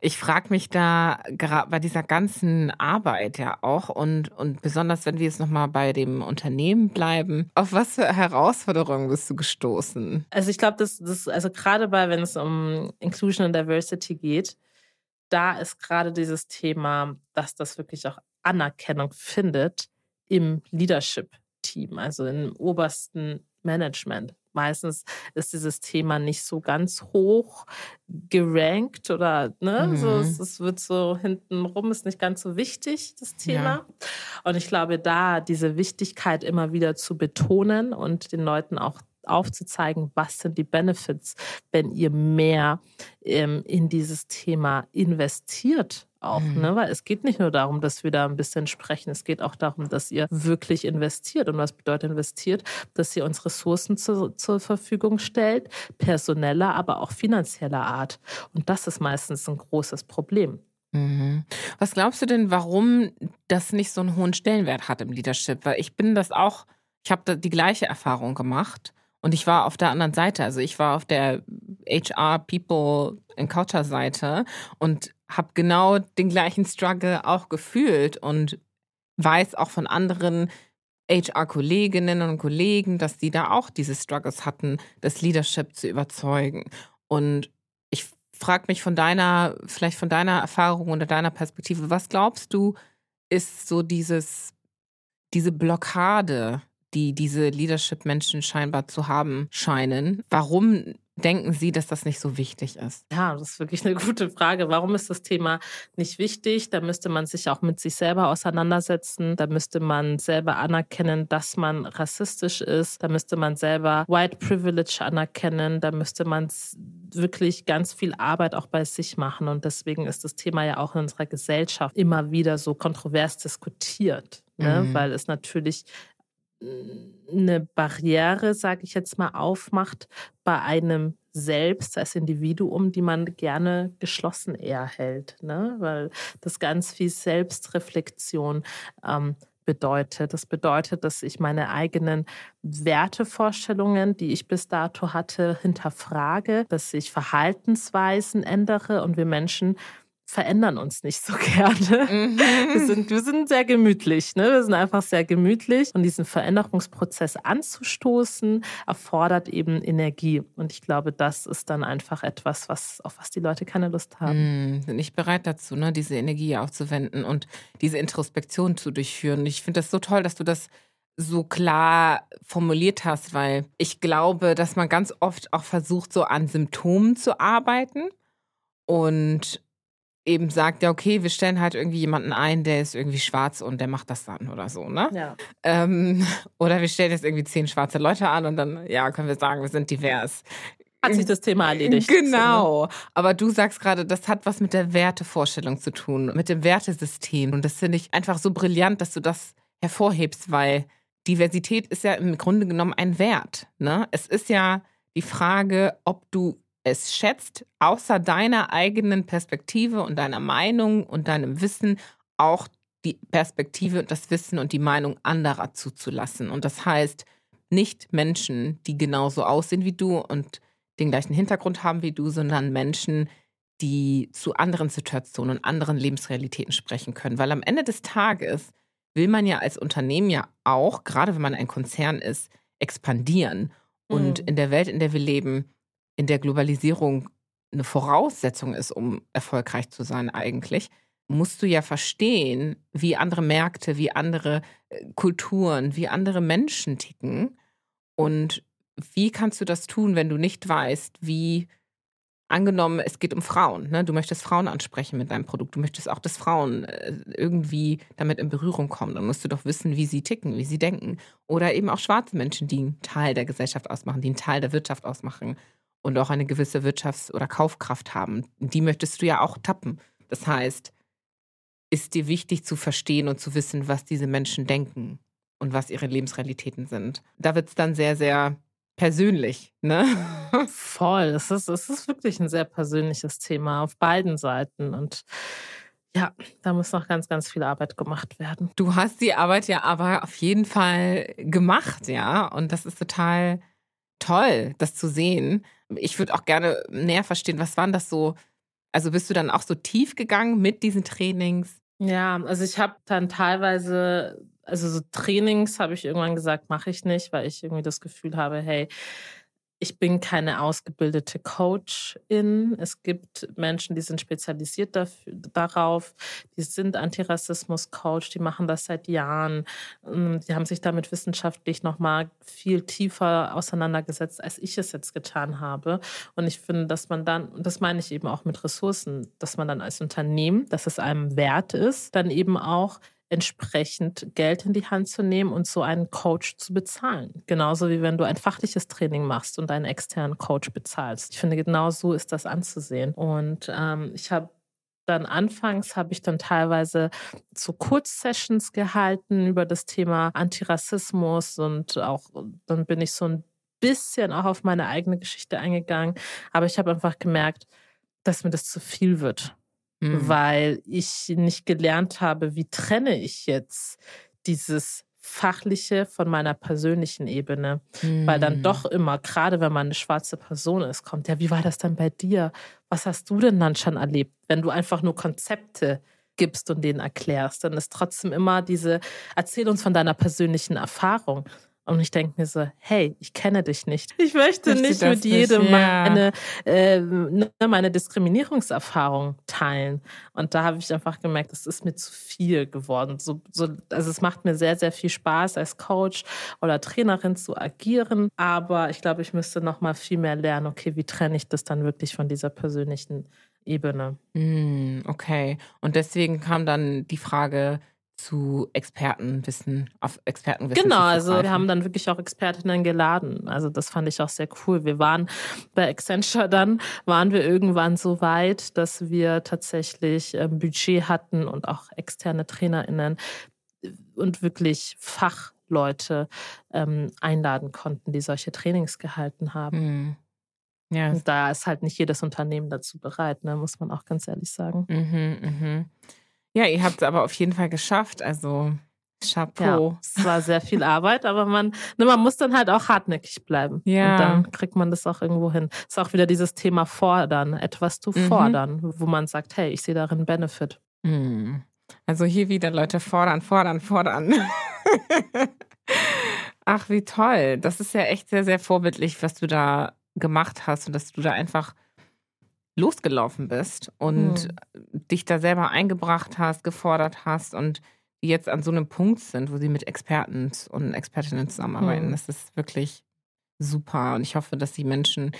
Ich frage mich da gerade bei dieser ganzen Arbeit ja auch und, und besonders, wenn wir jetzt nochmal bei dem Unternehmen bleiben, auf was für Herausforderungen bist du gestoßen? Also ich glaube, das, das, also gerade bei, wenn es um Inclusion und Diversity geht, da ist gerade dieses Thema, dass das wirklich auch Anerkennung findet im Leadership-Team, also im obersten Management. Meistens ist dieses Thema nicht so ganz hoch gerankt oder ne, mhm. so, es, es, wird so hinten rum, ist nicht ganz so wichtig, das Thema. Ja. Und ich glaube, da diese Wichtigkeit immer wieder zu betonen und den Leuten auch aufzuzeigen, was sind die Benefits, wenn ihr mehr ähm, in dieses Thema investiert auch, mhm. ne? Weil es geht nicht nur darum, dass wir da ein bisschen sprechen, es geht auch darum, dass ihr wirklich investiert. Und was bedeutet investiert? Dass ihr uns Ressourcen zu, zur Verfügung stellt, personeller, aber auch finanzieller Art. Und das ist meistens ein großes Problem. Mhm. Was glaubst du denn, warum das nicht so einen hohen Stellenwert hat im Leadership? Weil ich bin das auch, ich habe die gleiche Erfahrung gemacht. Und ich war auf der anderen Seite, also ich war auf der HR People Culture Seite und habe genau den gleichen Struggle auch gefühlt und weiß auch von anderen HR-Kolleginnen und Kollegen, dass die da auch diese Struggles hatten, das Leadership zu überzeugen. Und ich frage mich von deiner, vielleicht von deiner Erfahrung oder deiner Perspektive, was glaubst du, ist so dieses, diese Blockade, die diese Leadership-Menschen scheinbar zu haben scheinen. Warum denken Sie, dass das nicht so wichtig ist? Ja, das ist wirklich eine gute Frage. Warum ist das Thema nicht wichtig? Da müsste man sich auch mit sich selber auseinandersetzen. Da müsste man selber anerkennen, dass man rassistisch ist. Da müsste man selber White Privilege anerkennen. Da müsste man wirklich ganz viel Arbeit auch bei sich machen. Und deswegen ist das Thema ja auch in unserer Gesellschaft immer wieder so kontrovers diskutiert. Ne? Mhm. Weil es natürlich eine Barriere, sage ich jetzt mal, aufmacht bei einem selbst als Individuum, die man gerne geschlossen eher hält, ne? weil das ganz viel Selbstreflexion ähm, bedeutet. Das bedeutet, dass ich meine eigenen Wertevorstellungen, die ich bis dato hatte, hinterfrage, dass ich Verhaltensweisen ändere und wir Menschen verändern uns nicht so gerne. Mhm. Wir, sind, wir sind sehr gemütlich. Ne? Wir sind einfach sehr gemütlich. Und diesen Veränderungsprozess anzustoßen, erfordert eben Energie. Und ich glaube, das ist dann einfach etwas, was, auf was die Leute keine Lust haben. Mhm. Sind nicht bereit dazu, ne? diese Energie aufzuwenden und diese Introspektion zu durchführen. Ich finde das so toll, dass du das so klar formuliert hast, weil ich glaube, dass man ganz oft auch versucht, so an Symptomen zu arbeiten und eben sagt, ja, okay, wir stellen halt irgendwie jemanden ein, der ist irgendwie schwarz und der macht das dann oder so, ne? Ja. Ähm, oder wir stellen jetzt irgendwie zehn schwarze Leute an und dann, ja, können wir sagen, wir sind divers. Hat sich das Thema erledigt. Genau. Aber du sagst gerade, das hat was mit der Wertevorstellung zu tun, mit dem Wertesystem. Und das finde ich einfach so brillant, dass du das hervorhebst, weil Diversität ist ja im Grunde genommen ein Wert. Ne? Es ist ja die Frage, ob du es schätzt, außer deiner eigenen Perspektive und deiner Meinung und deinem Wissen auch die Perspektive, das Wissen und die Meinung anderer zuzulassen. Und das heißt, nicht Menschen, die genauso aussehen wie du und den gleichen Hintergrund haben wie du, sondern Menschen, die zu anderen Situationen und anderen Lebensrealitäten sprechen können. Weil am Ende des Tages will man ja als Unternehmen ja auch, gerade wenn man ein Konzern ist, expandieren. Und mhm. in der Welt, in der wir leben, in der Globalisierung eine Voraussetzung ist, um erfolgreich zu sein eigentlich, musst du ja verstehen, wie andere Märkte, wie andere äh, Kulturen, wie andere Menschen ticken. Und wie kannst du das tun, wenn du nicht weißt, wie angenommen, es geht um Frauen, ne? du möchtest Frauen ansprechen mit deinem Produkt, du möchtest auch, dass Frauen äh, irgendwie damit in Berührung kommen, dann musst du doch wissen, wie sie ticken, wie sie denken. Oder eben auch schwarze Menschen, die einen Teil der Gesellschaft ausmachen, die einen Teil der Wirtschaft ausmachen und auch eine gewisse Wirtschafts- oder Kaufkraft haben. Die möchtest du ja auch tappen. Das heißt, ist dir wichtig zu verstehen und zu wissen, was diese Menschen denken und was ihre Lebensrealitäten sind. Da wird es dann sehr, sehr persönlich, ne? Voll. Es ist, es ist wirklich ein sehr persönliches Thema auf beiden Seiten. Und ja, da muss noch ganz, ganz viel Arbeit gemacht werden. Du hast die Arbeit ja aber auf jeden Fall gemacht, ja. Und das ist total toll, das zu sehen. Ich würde auch gerne näher verstehen, was waren das so? Also bist du dann auch so tief gegangen mit diesen Trainings? Ja, also ich habe dann teilweise, also so Trainings habe ich irgendwann gesagt, mache ich nicht, weil ich irgendwie das Gefühl habe, hey, ich bin keine ausgebildete Coachin. Es gibt Menschen, die sind spezialisiert dafür, darauf. Die sind Antirassismus-Coach, die machen das seit Jahren. Ähm, die haben sich damit wissenschaftlich nochmal viel tiefer auseinandergesetzt, als ich es jetzt getan habe. Und ich finde, dass man dann, das meine ich eben auch mit Ressourcen, dass man dann als Unternehmen, dass es einem wert ist, dann eben auch entsprechend Geld in die Hand zu nehmen und so einen Coach zu bezahlen. Genauso wie wenn du ein fachliches Training machst und einen externen Coach bezahlst. Ich finde, genau so ist das anzusehen. Und ähm, ich habe dann anfangs habe ich dann teilweise so Kurzsessions gehalten über das Thema Antirassismus und auch dann bin ich so ein bisschen auch auf meine eigene Geschichte eingegangen. Aber ich habe einfach gemerkt, dass mir das zu viel wird mhm. weil ich nicht gelernt habe, wie trenne ich jetzt dieses fachliche von meiner persönlichen Ebene, mhm. weil dann doch mhm. immer, gerade wenn man eine schwarze Person ist, kommt, ja, wie war das dann bei dir? Was hast du denn dann schon erlebt, wenn du einfach nur Konzepte gibst und denen erklärst, dann ist trotzdem immer diese, erzähl uns von deiner persönlichen Erfahrung. Und ich denke mir so, hey, ich kenne dich nicht. Ich möchte ich nicht mit jedem nicht, ja. meine, äh, ne, meine Diskriminierungserfahrung teilen. Und da habe ich einfach gemerkt, das ist mir zu viel geworden. So, so, also es macht mir sehr, sehr viel Spaß, als Coach oder Trainerin zu agieren. Aber ich glaube, ich müsste noch mal viel mehr lernen, okay, wie trenne ich das dann wirklich von dieser persönlichen Ebene. Mm, okay. Und deswegen kam dann die Frage, zu Expertenwissen, auf Expertenwissen. Genau, also wir haben dann wirklich auch Expertinnen geladen. Also das fand ich auch sehr cool. Wir waren bei Accenture dann, waren wir irgendwann so weit, dass wir tatsächlich ähm, Budget hatten und auch externe TrainerInnen und wirklich Fachleute ähm, einladen konnten, die solche Trainings gehalten haben. Mhm. Ja. Und da ist halt nicht jedes Unternehmen dazu bereit, ne, muss man auch ganz ehrlich sagen. Mhm, mhm. Ja, ihr habt es aber auf jeden Fall geschafft. Also Chapeau. Ja, es war sehr viel Arbeit, aber man, ne, man muss dann halt auch hartnäckig bleiben. Ja. Und dann kriegt man das auch irgendwo hin. Es ist auch wieder dieses Thema fordern, etwas zu mhm. fordern, wo man sagt, hey, ich sehe darin Benefit. Mhm. Also hier wieder Leute fordern, fordern, fordern. Ach, wie toll. Das ist ja echt sehr, sehr vorbildlich, was du da gemacht hast und dass du da einfach losgelaufen bist und hm. dich da selber eingebracht hast, gefordert hast und die jetzt an so einem Punkt sind, wo sie mit Experten und Expertinnen zusammenarbeiten. Hm. Das ist wirklich super. Und ich hoffe, dass die Menschen,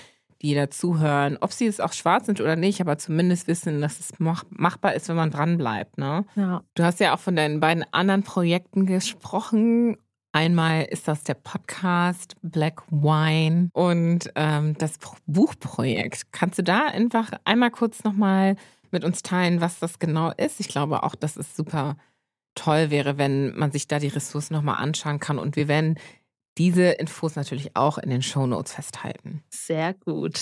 die da zuhören, ob sie es auch schwarz sind oder nicht, aber zumindest wissen, dass es machbar ist, wenn man dranbleibt. Ne? Ja. Du hast ja auch von deinen beiden anderen Projekten gesprochen Einmal ist das der Podcast Black Wine und ähm, das Buchprojekt. Kannst du da einfach einmal kurz nochmal mit uns teilen, was das genau ist? Ich glaube auch, dass es super toll wäre, wenn man sich da die Ressourcen nochmal anschauen kann. Und wir werden diese Infos natürlich auch in den Show Notes festhalten. Sehr gut.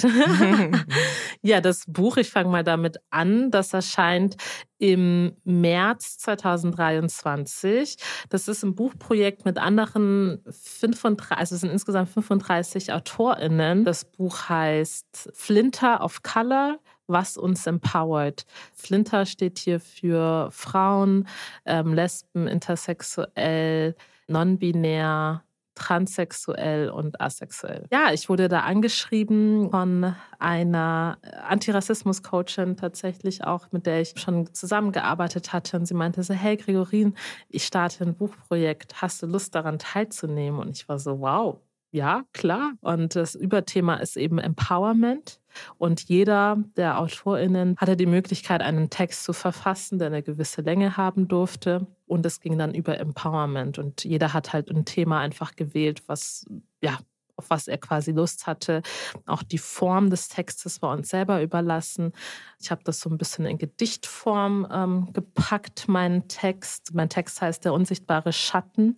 ja, das Buch, ich fange mal damit an, das erscheint im März 2023. Das ist ein Buchprojekt mit anderen 35, also es sind insgesamt 35 AutorInnen. Das Buch heißt Flinter of Color was uns empowert. Flinter steht hier für Frauen, ähm, Lesben, intersexuell, non-binär, transsexuell und asexuell. Ja, ich wurde da angeschrieben von einer Antirassismus-Coachin tatsächlich auch, mit der ich schon zusammengearbeitet hatte. Und sie meinte so, hey Gregorin, ich starte ein Buchprojekt. Hast du Lust daran teilzunehmen? Und ich war so, wow, ja, klar. Und das Überthema ist eben Empowerment. Und jeder der AutorInnen hatte die Möglichkeit, einen Text zu verfassen, der eine gewisse Länge haben durfte. Und es ging dann über Empowerment. Und jeder hat halt ein Thema einfach gewählt, was, ja, auf was er quasi Lust hatte. Auch die Form des Textes war uns selber überlassen. Ich habe das so ein bisschen in Gedichtform ähm, gepackt, meinen Text. Mein Text heißt Der unsichtbare Schatten.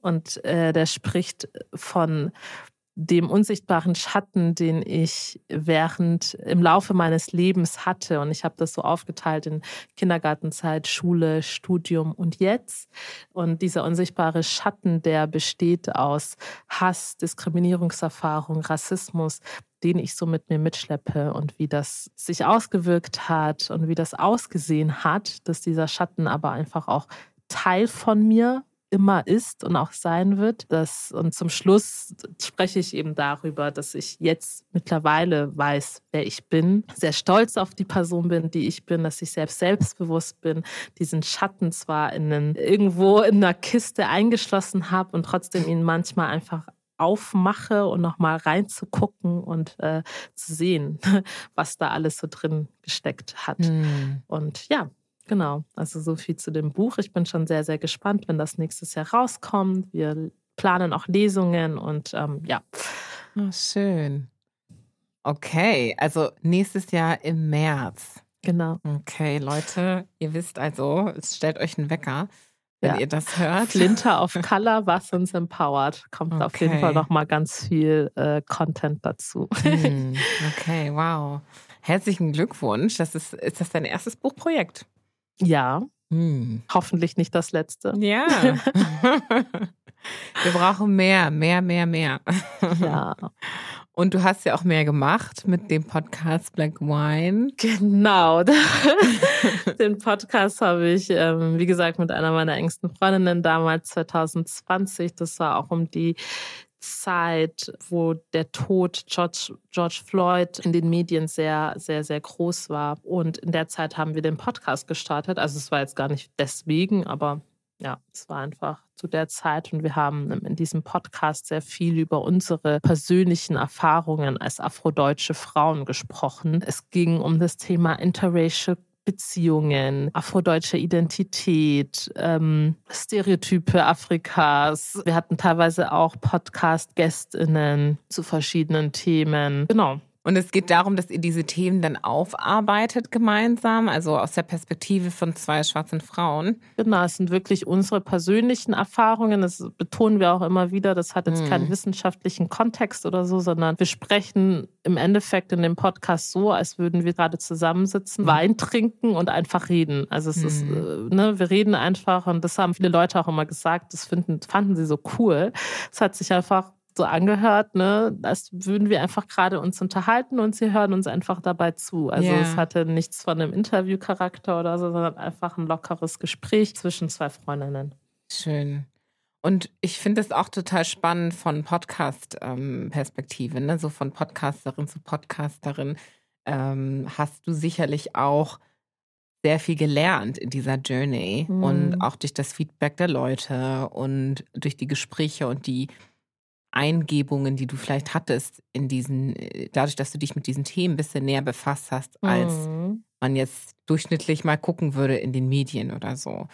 Und äh, der spricht von dem unsichtbaren Schatten, den ich während im Laufe meines Lebens hatte. Und ich habe das so aufgeteilt in Kindergartenzeit, Schule, Studium und jetzt. Und dieser unsichtbare Schatten, der besteht aus Hass, Diskriminierungserfahrung, Rassismus, den ich so mit mir mitschleppe und wie das sich ausgewirkt hat und wie das ausgesehen hat, dass dieser Schatten aber einfach auch Teil von mir immer ist und auch sein wird. Das, und zum Schluss spreche ich eben darüber, dass ich jetzt mittlerweile weiß, wer ich bin, sehr stolz auf die Person bin, die ich bin, dass ich selbst selbstbewusst bin, diesen Schatten zwar in einen, irgendwo in einer Kiste eingeschlossen habe und trotzdem ihn manchmal einfach aufmache und nochmal reinzugucken und äh, zu sehen, was da alles so drin gesteckt hat. Mhm. Und ja, Genau, also so viel zu dem Buch. Ich bin schon sehr, sehr gespannt, wenn das nächstes Jahr rauskommt. Wir planen auch Lesungen und ähm, ja. Oh, schön. Okay, also nächstes Jahr im März. Genau. Okay, Leute, ihr wisst also, stellt euch einen Wecker, wenn ja. ihr das hört. Flinter auf Color, was uns empowert. Kommt okay. auf jeden Fall noch mal ganz viel äh, Content dazu. Hm, okay, wow. Herzlichen Glückwunsch. Das ist, ist das dein erstes Buchprojekt? Ja. Hm. Hoffentlich nicht das letzte. Ja. Wir brauchen mehr, mehr, mehr, mehr. Ja. Und du hast ja auch mehr gemacht mit dem Podcast Black Wine. Genau. Den Podcast habe ich, ähm, wie gesagt, mit einer meiner engsten Freundinnen damals 2020. Das war auch um die Zeit, wo der Tod George, George Floyd in den Medien sehr, sehr, sehr groß war. Und in der Zeit haben wir den Podcast gestartet. Also es war jetzt gar nicht deswegen, aber ja, es war einfach zu der Zeit und wir haben in diesem Podcast sehr viel über unsere persönlichen Erfahrungen als afrodeutsche Frauen gesprochen. Es ging um das Thema Interracial Beziehungen, afrodeutsche Identität, ähm, Stereotype Afrikas. Wir hatten teilweise auch Podcast-GästInnen zu verschiedenen Themen. Genau. Und es geht darum, dass ihr diese Themen dann aufarbeitet gemeinsam, also aus der Perspektive von zwei schwarzen Frauen. Genau, es sind wirklich unsere persönlichen Erfahrungen. Das betonen wir auch immer wieder. Das hat jetzt hm. keinen wissenschaftlichen Kontext oder so, sondern wir sprechen im Endeffekt in dem Podcast so, als würden wir gerade zusammensitzen, hm. Wein trinken und einfach reden. Also es hm. ist, äh, ne, wir reden einfach und das haben viele Leute auch immer gesagt, das finden, fanden sie so cool. Es hat sich einfach so angehört, ne, als würden wir einfach gerade uns unterhalten und sie hören uns einfach dabei zu. Also yeah. es hatte nichts von einem Interviewcharakter oder so, sondern einfach ein lockeres Gespräch zwischen zwei Freundinnen. Schön. Und ich finde es auch total spannend von Podcast-Perspektive, ne? so von Podcasterin zu Podcasterin. Ähm, hast du sicherlich auch sehr viel gelernt in dieser Journey mhm. und auch durch das Feedback der Leute und durch die Gespräche und die Eingebungen, die du vielleicht hattest in diesen, äh, dadurch, dass du dich mit diesen Themen ein bisschen näher befasst hast, als mhm. man jetzt durchschnittlich mal gucken würde in den Medien oder so.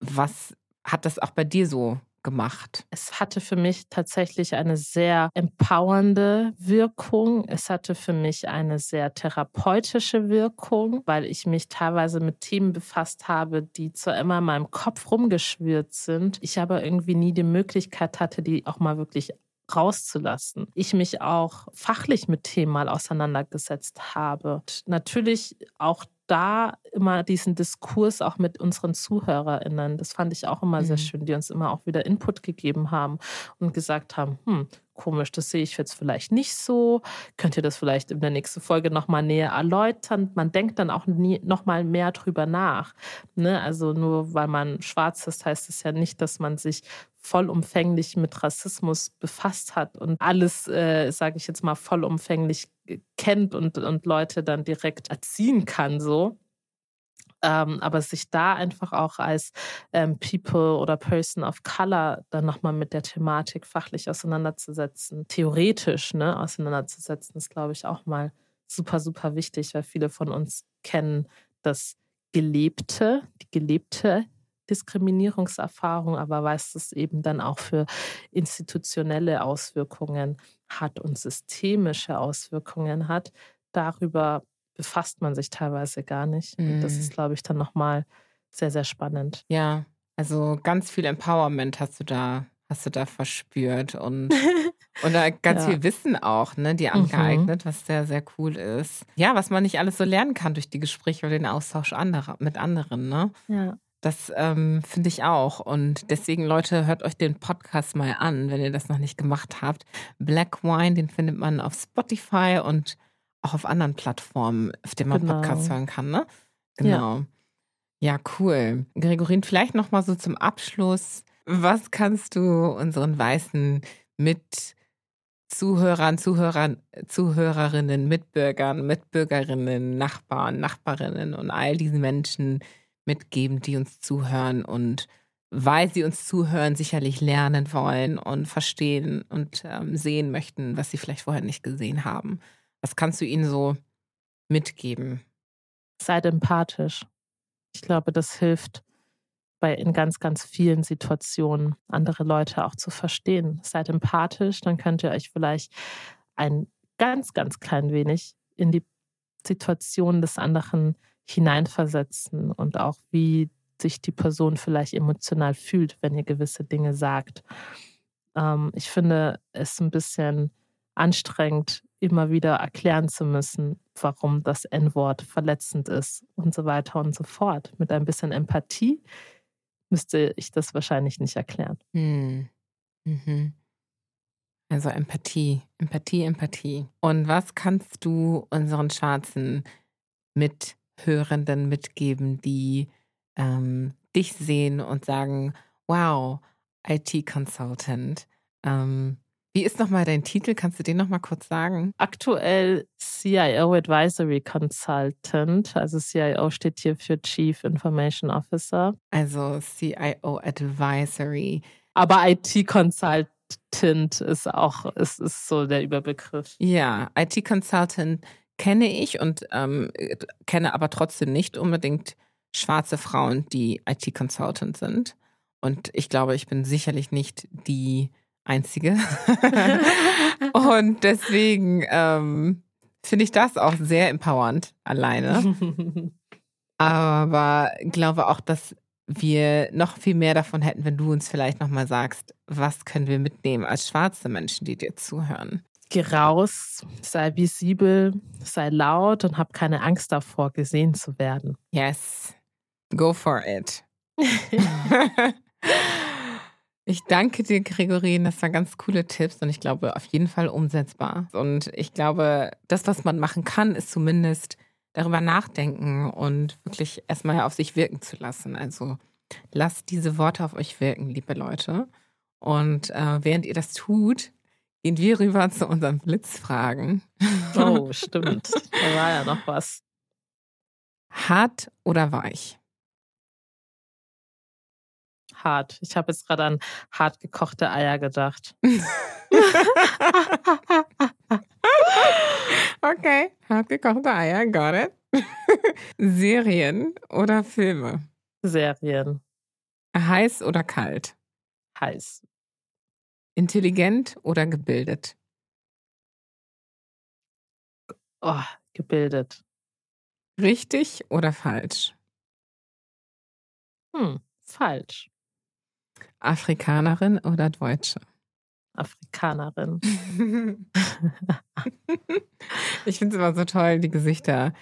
Was hat das auch bei dir so gemacht? Es hatte für mich tatsächlich eine sehr empowernde Wirkung. Es hatte für mich eine sehr therapeutische Wirkung, weil ich mich teilweise mit Themen befasst habe, die zwar immer in meinem Kopf rumgeschwirrt sind, ich aber irgendwie nie die Möglichkeit hatte, die auch mal wirklich rauszulassen. Ich mich auch fachlich mit Themen mal auseinandergesetzt habe. Und natürlich auch da immer diesen Diskurs auch mit unseren ZuhörerInnen, das fand ich auch immer mhm. sehr schön, die uns immer auch wieder Input gegeben haben und gesagt haben, hm, komisch, das sehe ich jetzt vielleicht nicht so. Könnt ihr das vielleicht in der nächsten Folge nochmal näher erläutern? Man denkt dann auch nochmal mehr drüber nach. Ne? Also nur weil man schwarz ist, heißt es ja nicht, dass man sich vollumfänglich mit Rassismus befasst hat und alles, äh, sage ich jetzt mal, vollumfänglich kennt und, und Leute dann direkt erziehen kann, so. Ähm, aber sich da einfach auch als ähm, People oder Person of Color dann nochmal mit der Thematik fachlich auseinanderzusetzen, theoretisch ne, auseinanderzusetzen, ist, glaube ich, auch mal super, super wichtig, weil viele von uns kennen das Gelebte, die gelebte Diskriminierungserfahrung, aber was es eben dann auch für institutionelle Auswirkungen hat und systemische Auswirkungen hat, darüber befasst man sich teilweise gar nicht. Und das ist, mhm. glaube ich, dann nochmal sehr, sehr spannend. Ja, also ganz viel Empowerment hast du da, hast du da verspürt und, und ganz ja. viel Wissen auch, ne, dir mhm. angeeignet, mhm. was sehr, sehr cool ist. Ja, was man nicht alles so lernen kann durch die Gespräche oder den Austausch anderer, mit anderen, ne? Ja. Das ähm, finde ich auch. Und deswegen, Leute, hört euch den Podcast mal an, wenn ihr das noch nicht gemacht habt. Black Wine, den findet man auf Spotify und auch auf anderen Plattformen, auf denen man genau. Podcasts hören kann, ne? Genau. Ja, ja cool. Gregorin, vielleicht noch mal so zum Abschluss. Was kannst du unseren weißen mit Zuhörern, Zuhörern, Zuhörerinnen, Mitbürgern, Mitbürgerinnen, Nachbarn, Nachbarinnen und all diesen Menschen mitgeben, die uns zuhören und weil sie uns zuhören, sicherlich lernen wollen und verstehen und ähm, sehen möchten, was sie vielleicht vorher nicht gesehen haben. Was kannst du ihnen so mitgeben? Seid empathisch. Ich glaube, das hilft bei in ganz, ganz vielen Situationen andere Leute auch zu verstehen. Seid empathisch, dann könnt ihr euch vielleicht ein ganz, ganz klein wenig in die Situation des anderen hineinversetzen und auch wie sich die Person vielleicht emotional fühlt, wenn ihr gewisse Dinge sagt. Ähm, ich finde es ein bisschen anstrengend, immer wieder erklären zu müssen, warum das N-Wort verletzend ist und so weiter und so fort. Mit ein bisschen Empathie müsste ich das wahrscheinlich nicht erklären. Hm. Mhm. Also Empathie, Empathie, Empathie. Und was kannst du unseren schwarzen Mithörenden mitgeben, die ähm, dich sehen und sagen, wow, IT-Consultant. Ähm, wie ist nochmal dein Titel? Kannst du den nochmal kurz sagen? Aktuell CIO Advisory Consultant. Also CIO steht hier für Chief Information Officer. Also CIO Advisory. Aber IT Consultant ist auch, ist, ist so der Überbegriff. Ja, IT Consultant kenne ich und ähm, kenne aber trotzdem nicht unbedingt schwarze Frauen, die IT Consultant sind. Und ich glaube, ich bin sicherlich nicht die Einzige. und deswegen ähm, finde ich das auch sehr empowernd alleine. Aber glaube auch, dass wir noch viel mehr davon hätten, wenn du uns vielleicht nochmal sagst, was können wir mitnehmen als schwarze Menschen, die dir zuhören. Geh raus, sei visibel, sei laut und hab keine Angst davor, gesehen zu werden. Yes, go for it. Ich danke dir, Gregorin. Das waren ganz coole Tipps und ich glaube, auf jeden Fall umsetzbar. Und ich glaube, das, was man machen kann, ist zumindest darüber nachdenken und wirklich erstmal auf sich wirken zu lassen. Also lasst diese Worte auf euch wirken, liebe Leute. Und äh, während ihr das tut, gehen wir rüber zu unseren Blitzfragen. Oh, stimmt. Da war ja noch was. Hart oder weich? hart. Ich habe jetzt gerade an hart gekochte Eier gedacht. okay, hart gekochte Eier, got it. Serien oder Filme? Serien. Heiß oder kalt? Heiß. Intelligent oder gebildet? Oh, gebildet. Richtig oder falsch? Hm, falsch. Afrikanerin oder Deutsche? Afrikanerin. ich finde es immer so toll, die Gesichter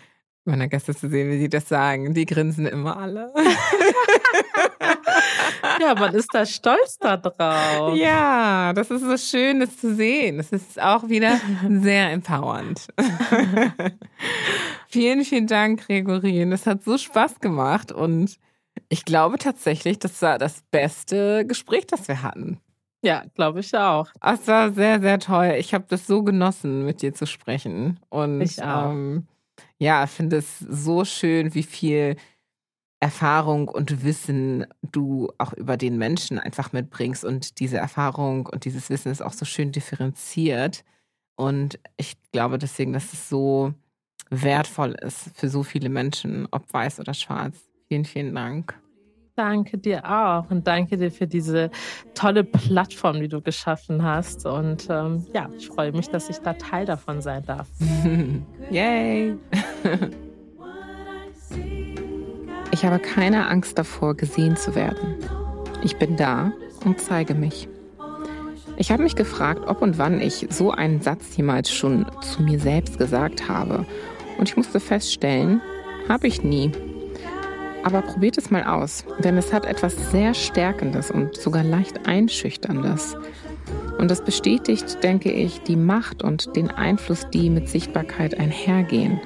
meiner Gäste zu sehen, wie sie das sagen. Die grinsen immer alle. ja, man ist da stolz darauf. Ja, das ist so schön, das zu sehen. Das ist auch wieder sehr empowernd. vielen, vielen Dank, Gregorin. Das hat so Spaß gemacht und ich glaube tatsächlich, das war das beste Gespräch, das wir hatten. Ja, glaube ich auch. Es war sehr, sehr toll. Ich habe das so genossen, mit dir zu sprechen. Und ich auch. Ähm, ja, finde es so schön, wie viel Erfahrung und Wissen du auch über den Menschen einfach mitbringst. Und diese Erfahrung und dieses Wissen ist auch so schön differenziert. Und ich glaube deswegen, dass es so wertvoll ist für so viele Menschen, ob weiß oder schwarz. Vielen, vielen Dank. Danke dir auch und danke dir für diese tolle Plattform, die du geschaffen hast. Und ähm, ja, ich freue mich, dass ich da Teil davon sein darf. Yay! ich habe keine Angst davor, gesehen zu werden. Ich bin da und zeige mich. Ich habe mich gefragt, ob und wann ich so einen Satz jemals schon zu mir selbst gesagt habe. Und ich musste feststellen, habe ich nie. Aber probiert es mal aus, denn es hat etwas sehr Stärkendes und sogar leicht Einschüchterndes. Und das bestätigt, denke ich, die Macht und den Einfluss, die mit Sichtbarkeit einhergehen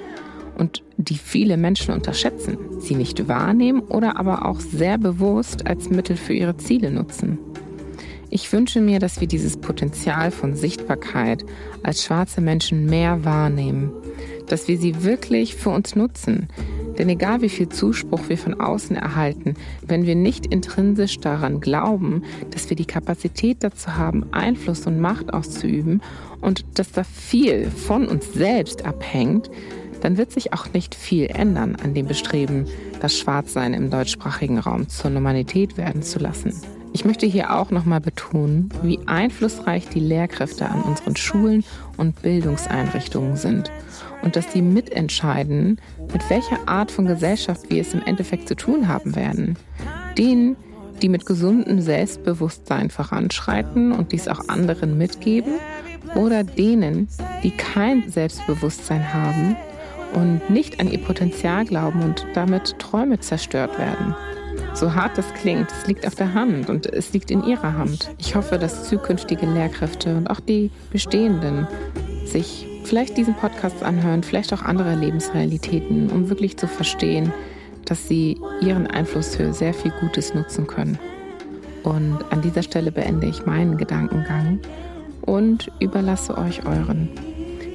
und die viele Menschen unterschätzen, sie nicht wahrnehmen oder aber auch sehr bewusst als Mittel für ihre Ziele nutzen. Ich wünsche mir, dass wir dieses Potenzial von Sichtbarkeit als schwarze Menschen mehr wahrnehmen, dass wir sie wirklich für uns nutzen, denn egal wie viel Zuspruch wir von außen erhalten, wenn wir nicht intrinsisch daran glauben, dass wir die Kapazität dazu haben, Einfluss und Macht auszuüben und dass da viel von uns selbst abhängt, dann wird sich auch nicht viel ändern an dem Bestreben, das Schwarzsein im deutschsprachigen Raum zur Normalität werden zu lassen. Ich möchte hier auch nochmal betonen, wie einflussreich die Lehrkräfte an unseren Schulen und Bildungseinrichtungen sind und dass sie mitentscheiden, mit welcher Art von Gesellschaft wir es im Endeffekt zu tun haben werden. Denen, die mit gesundem Selbstbewusstsein voranschreiten und dies auch anderen mitgeben, oder denen, die kein Selbstbewusstsein haben und nicht an ihr Potenzial glauben und damit Träume zerstört werden. So hart das klingt, es liegt auf der Hand und es liegt in ihrer Hand. Ich hoffe, dass zukünftige Lehrkräfte und auch die bestehenden sich vielleicht diesen Podcast anhören, vielleicht auch andere Lebensrealitäten, um wirklich zu verstehen, dass sie ihren Einfluss für sehr viel Gutes nutzen können. Und an dieser Stelle beende ich meinen Gedankengang und überlasse euch euren.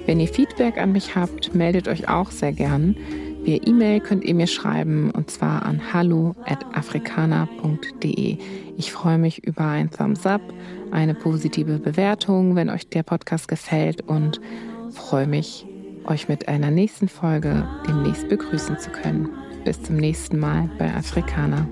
Wenn ihr Feedback an mich habt, meldet euch auch sehr gern. Via E-Mail könnt ihr mir schreiben und zwar an hallo@afrikaner.de. Ich freue mich über ein Thumbs up, eine positive Bewertung, wenn euch der Podcast gefällt und freue mich, euch mit einer nächsten Folge demnächst begrüßen zu können. Bis zum nächsten Mal bei Afrikaner.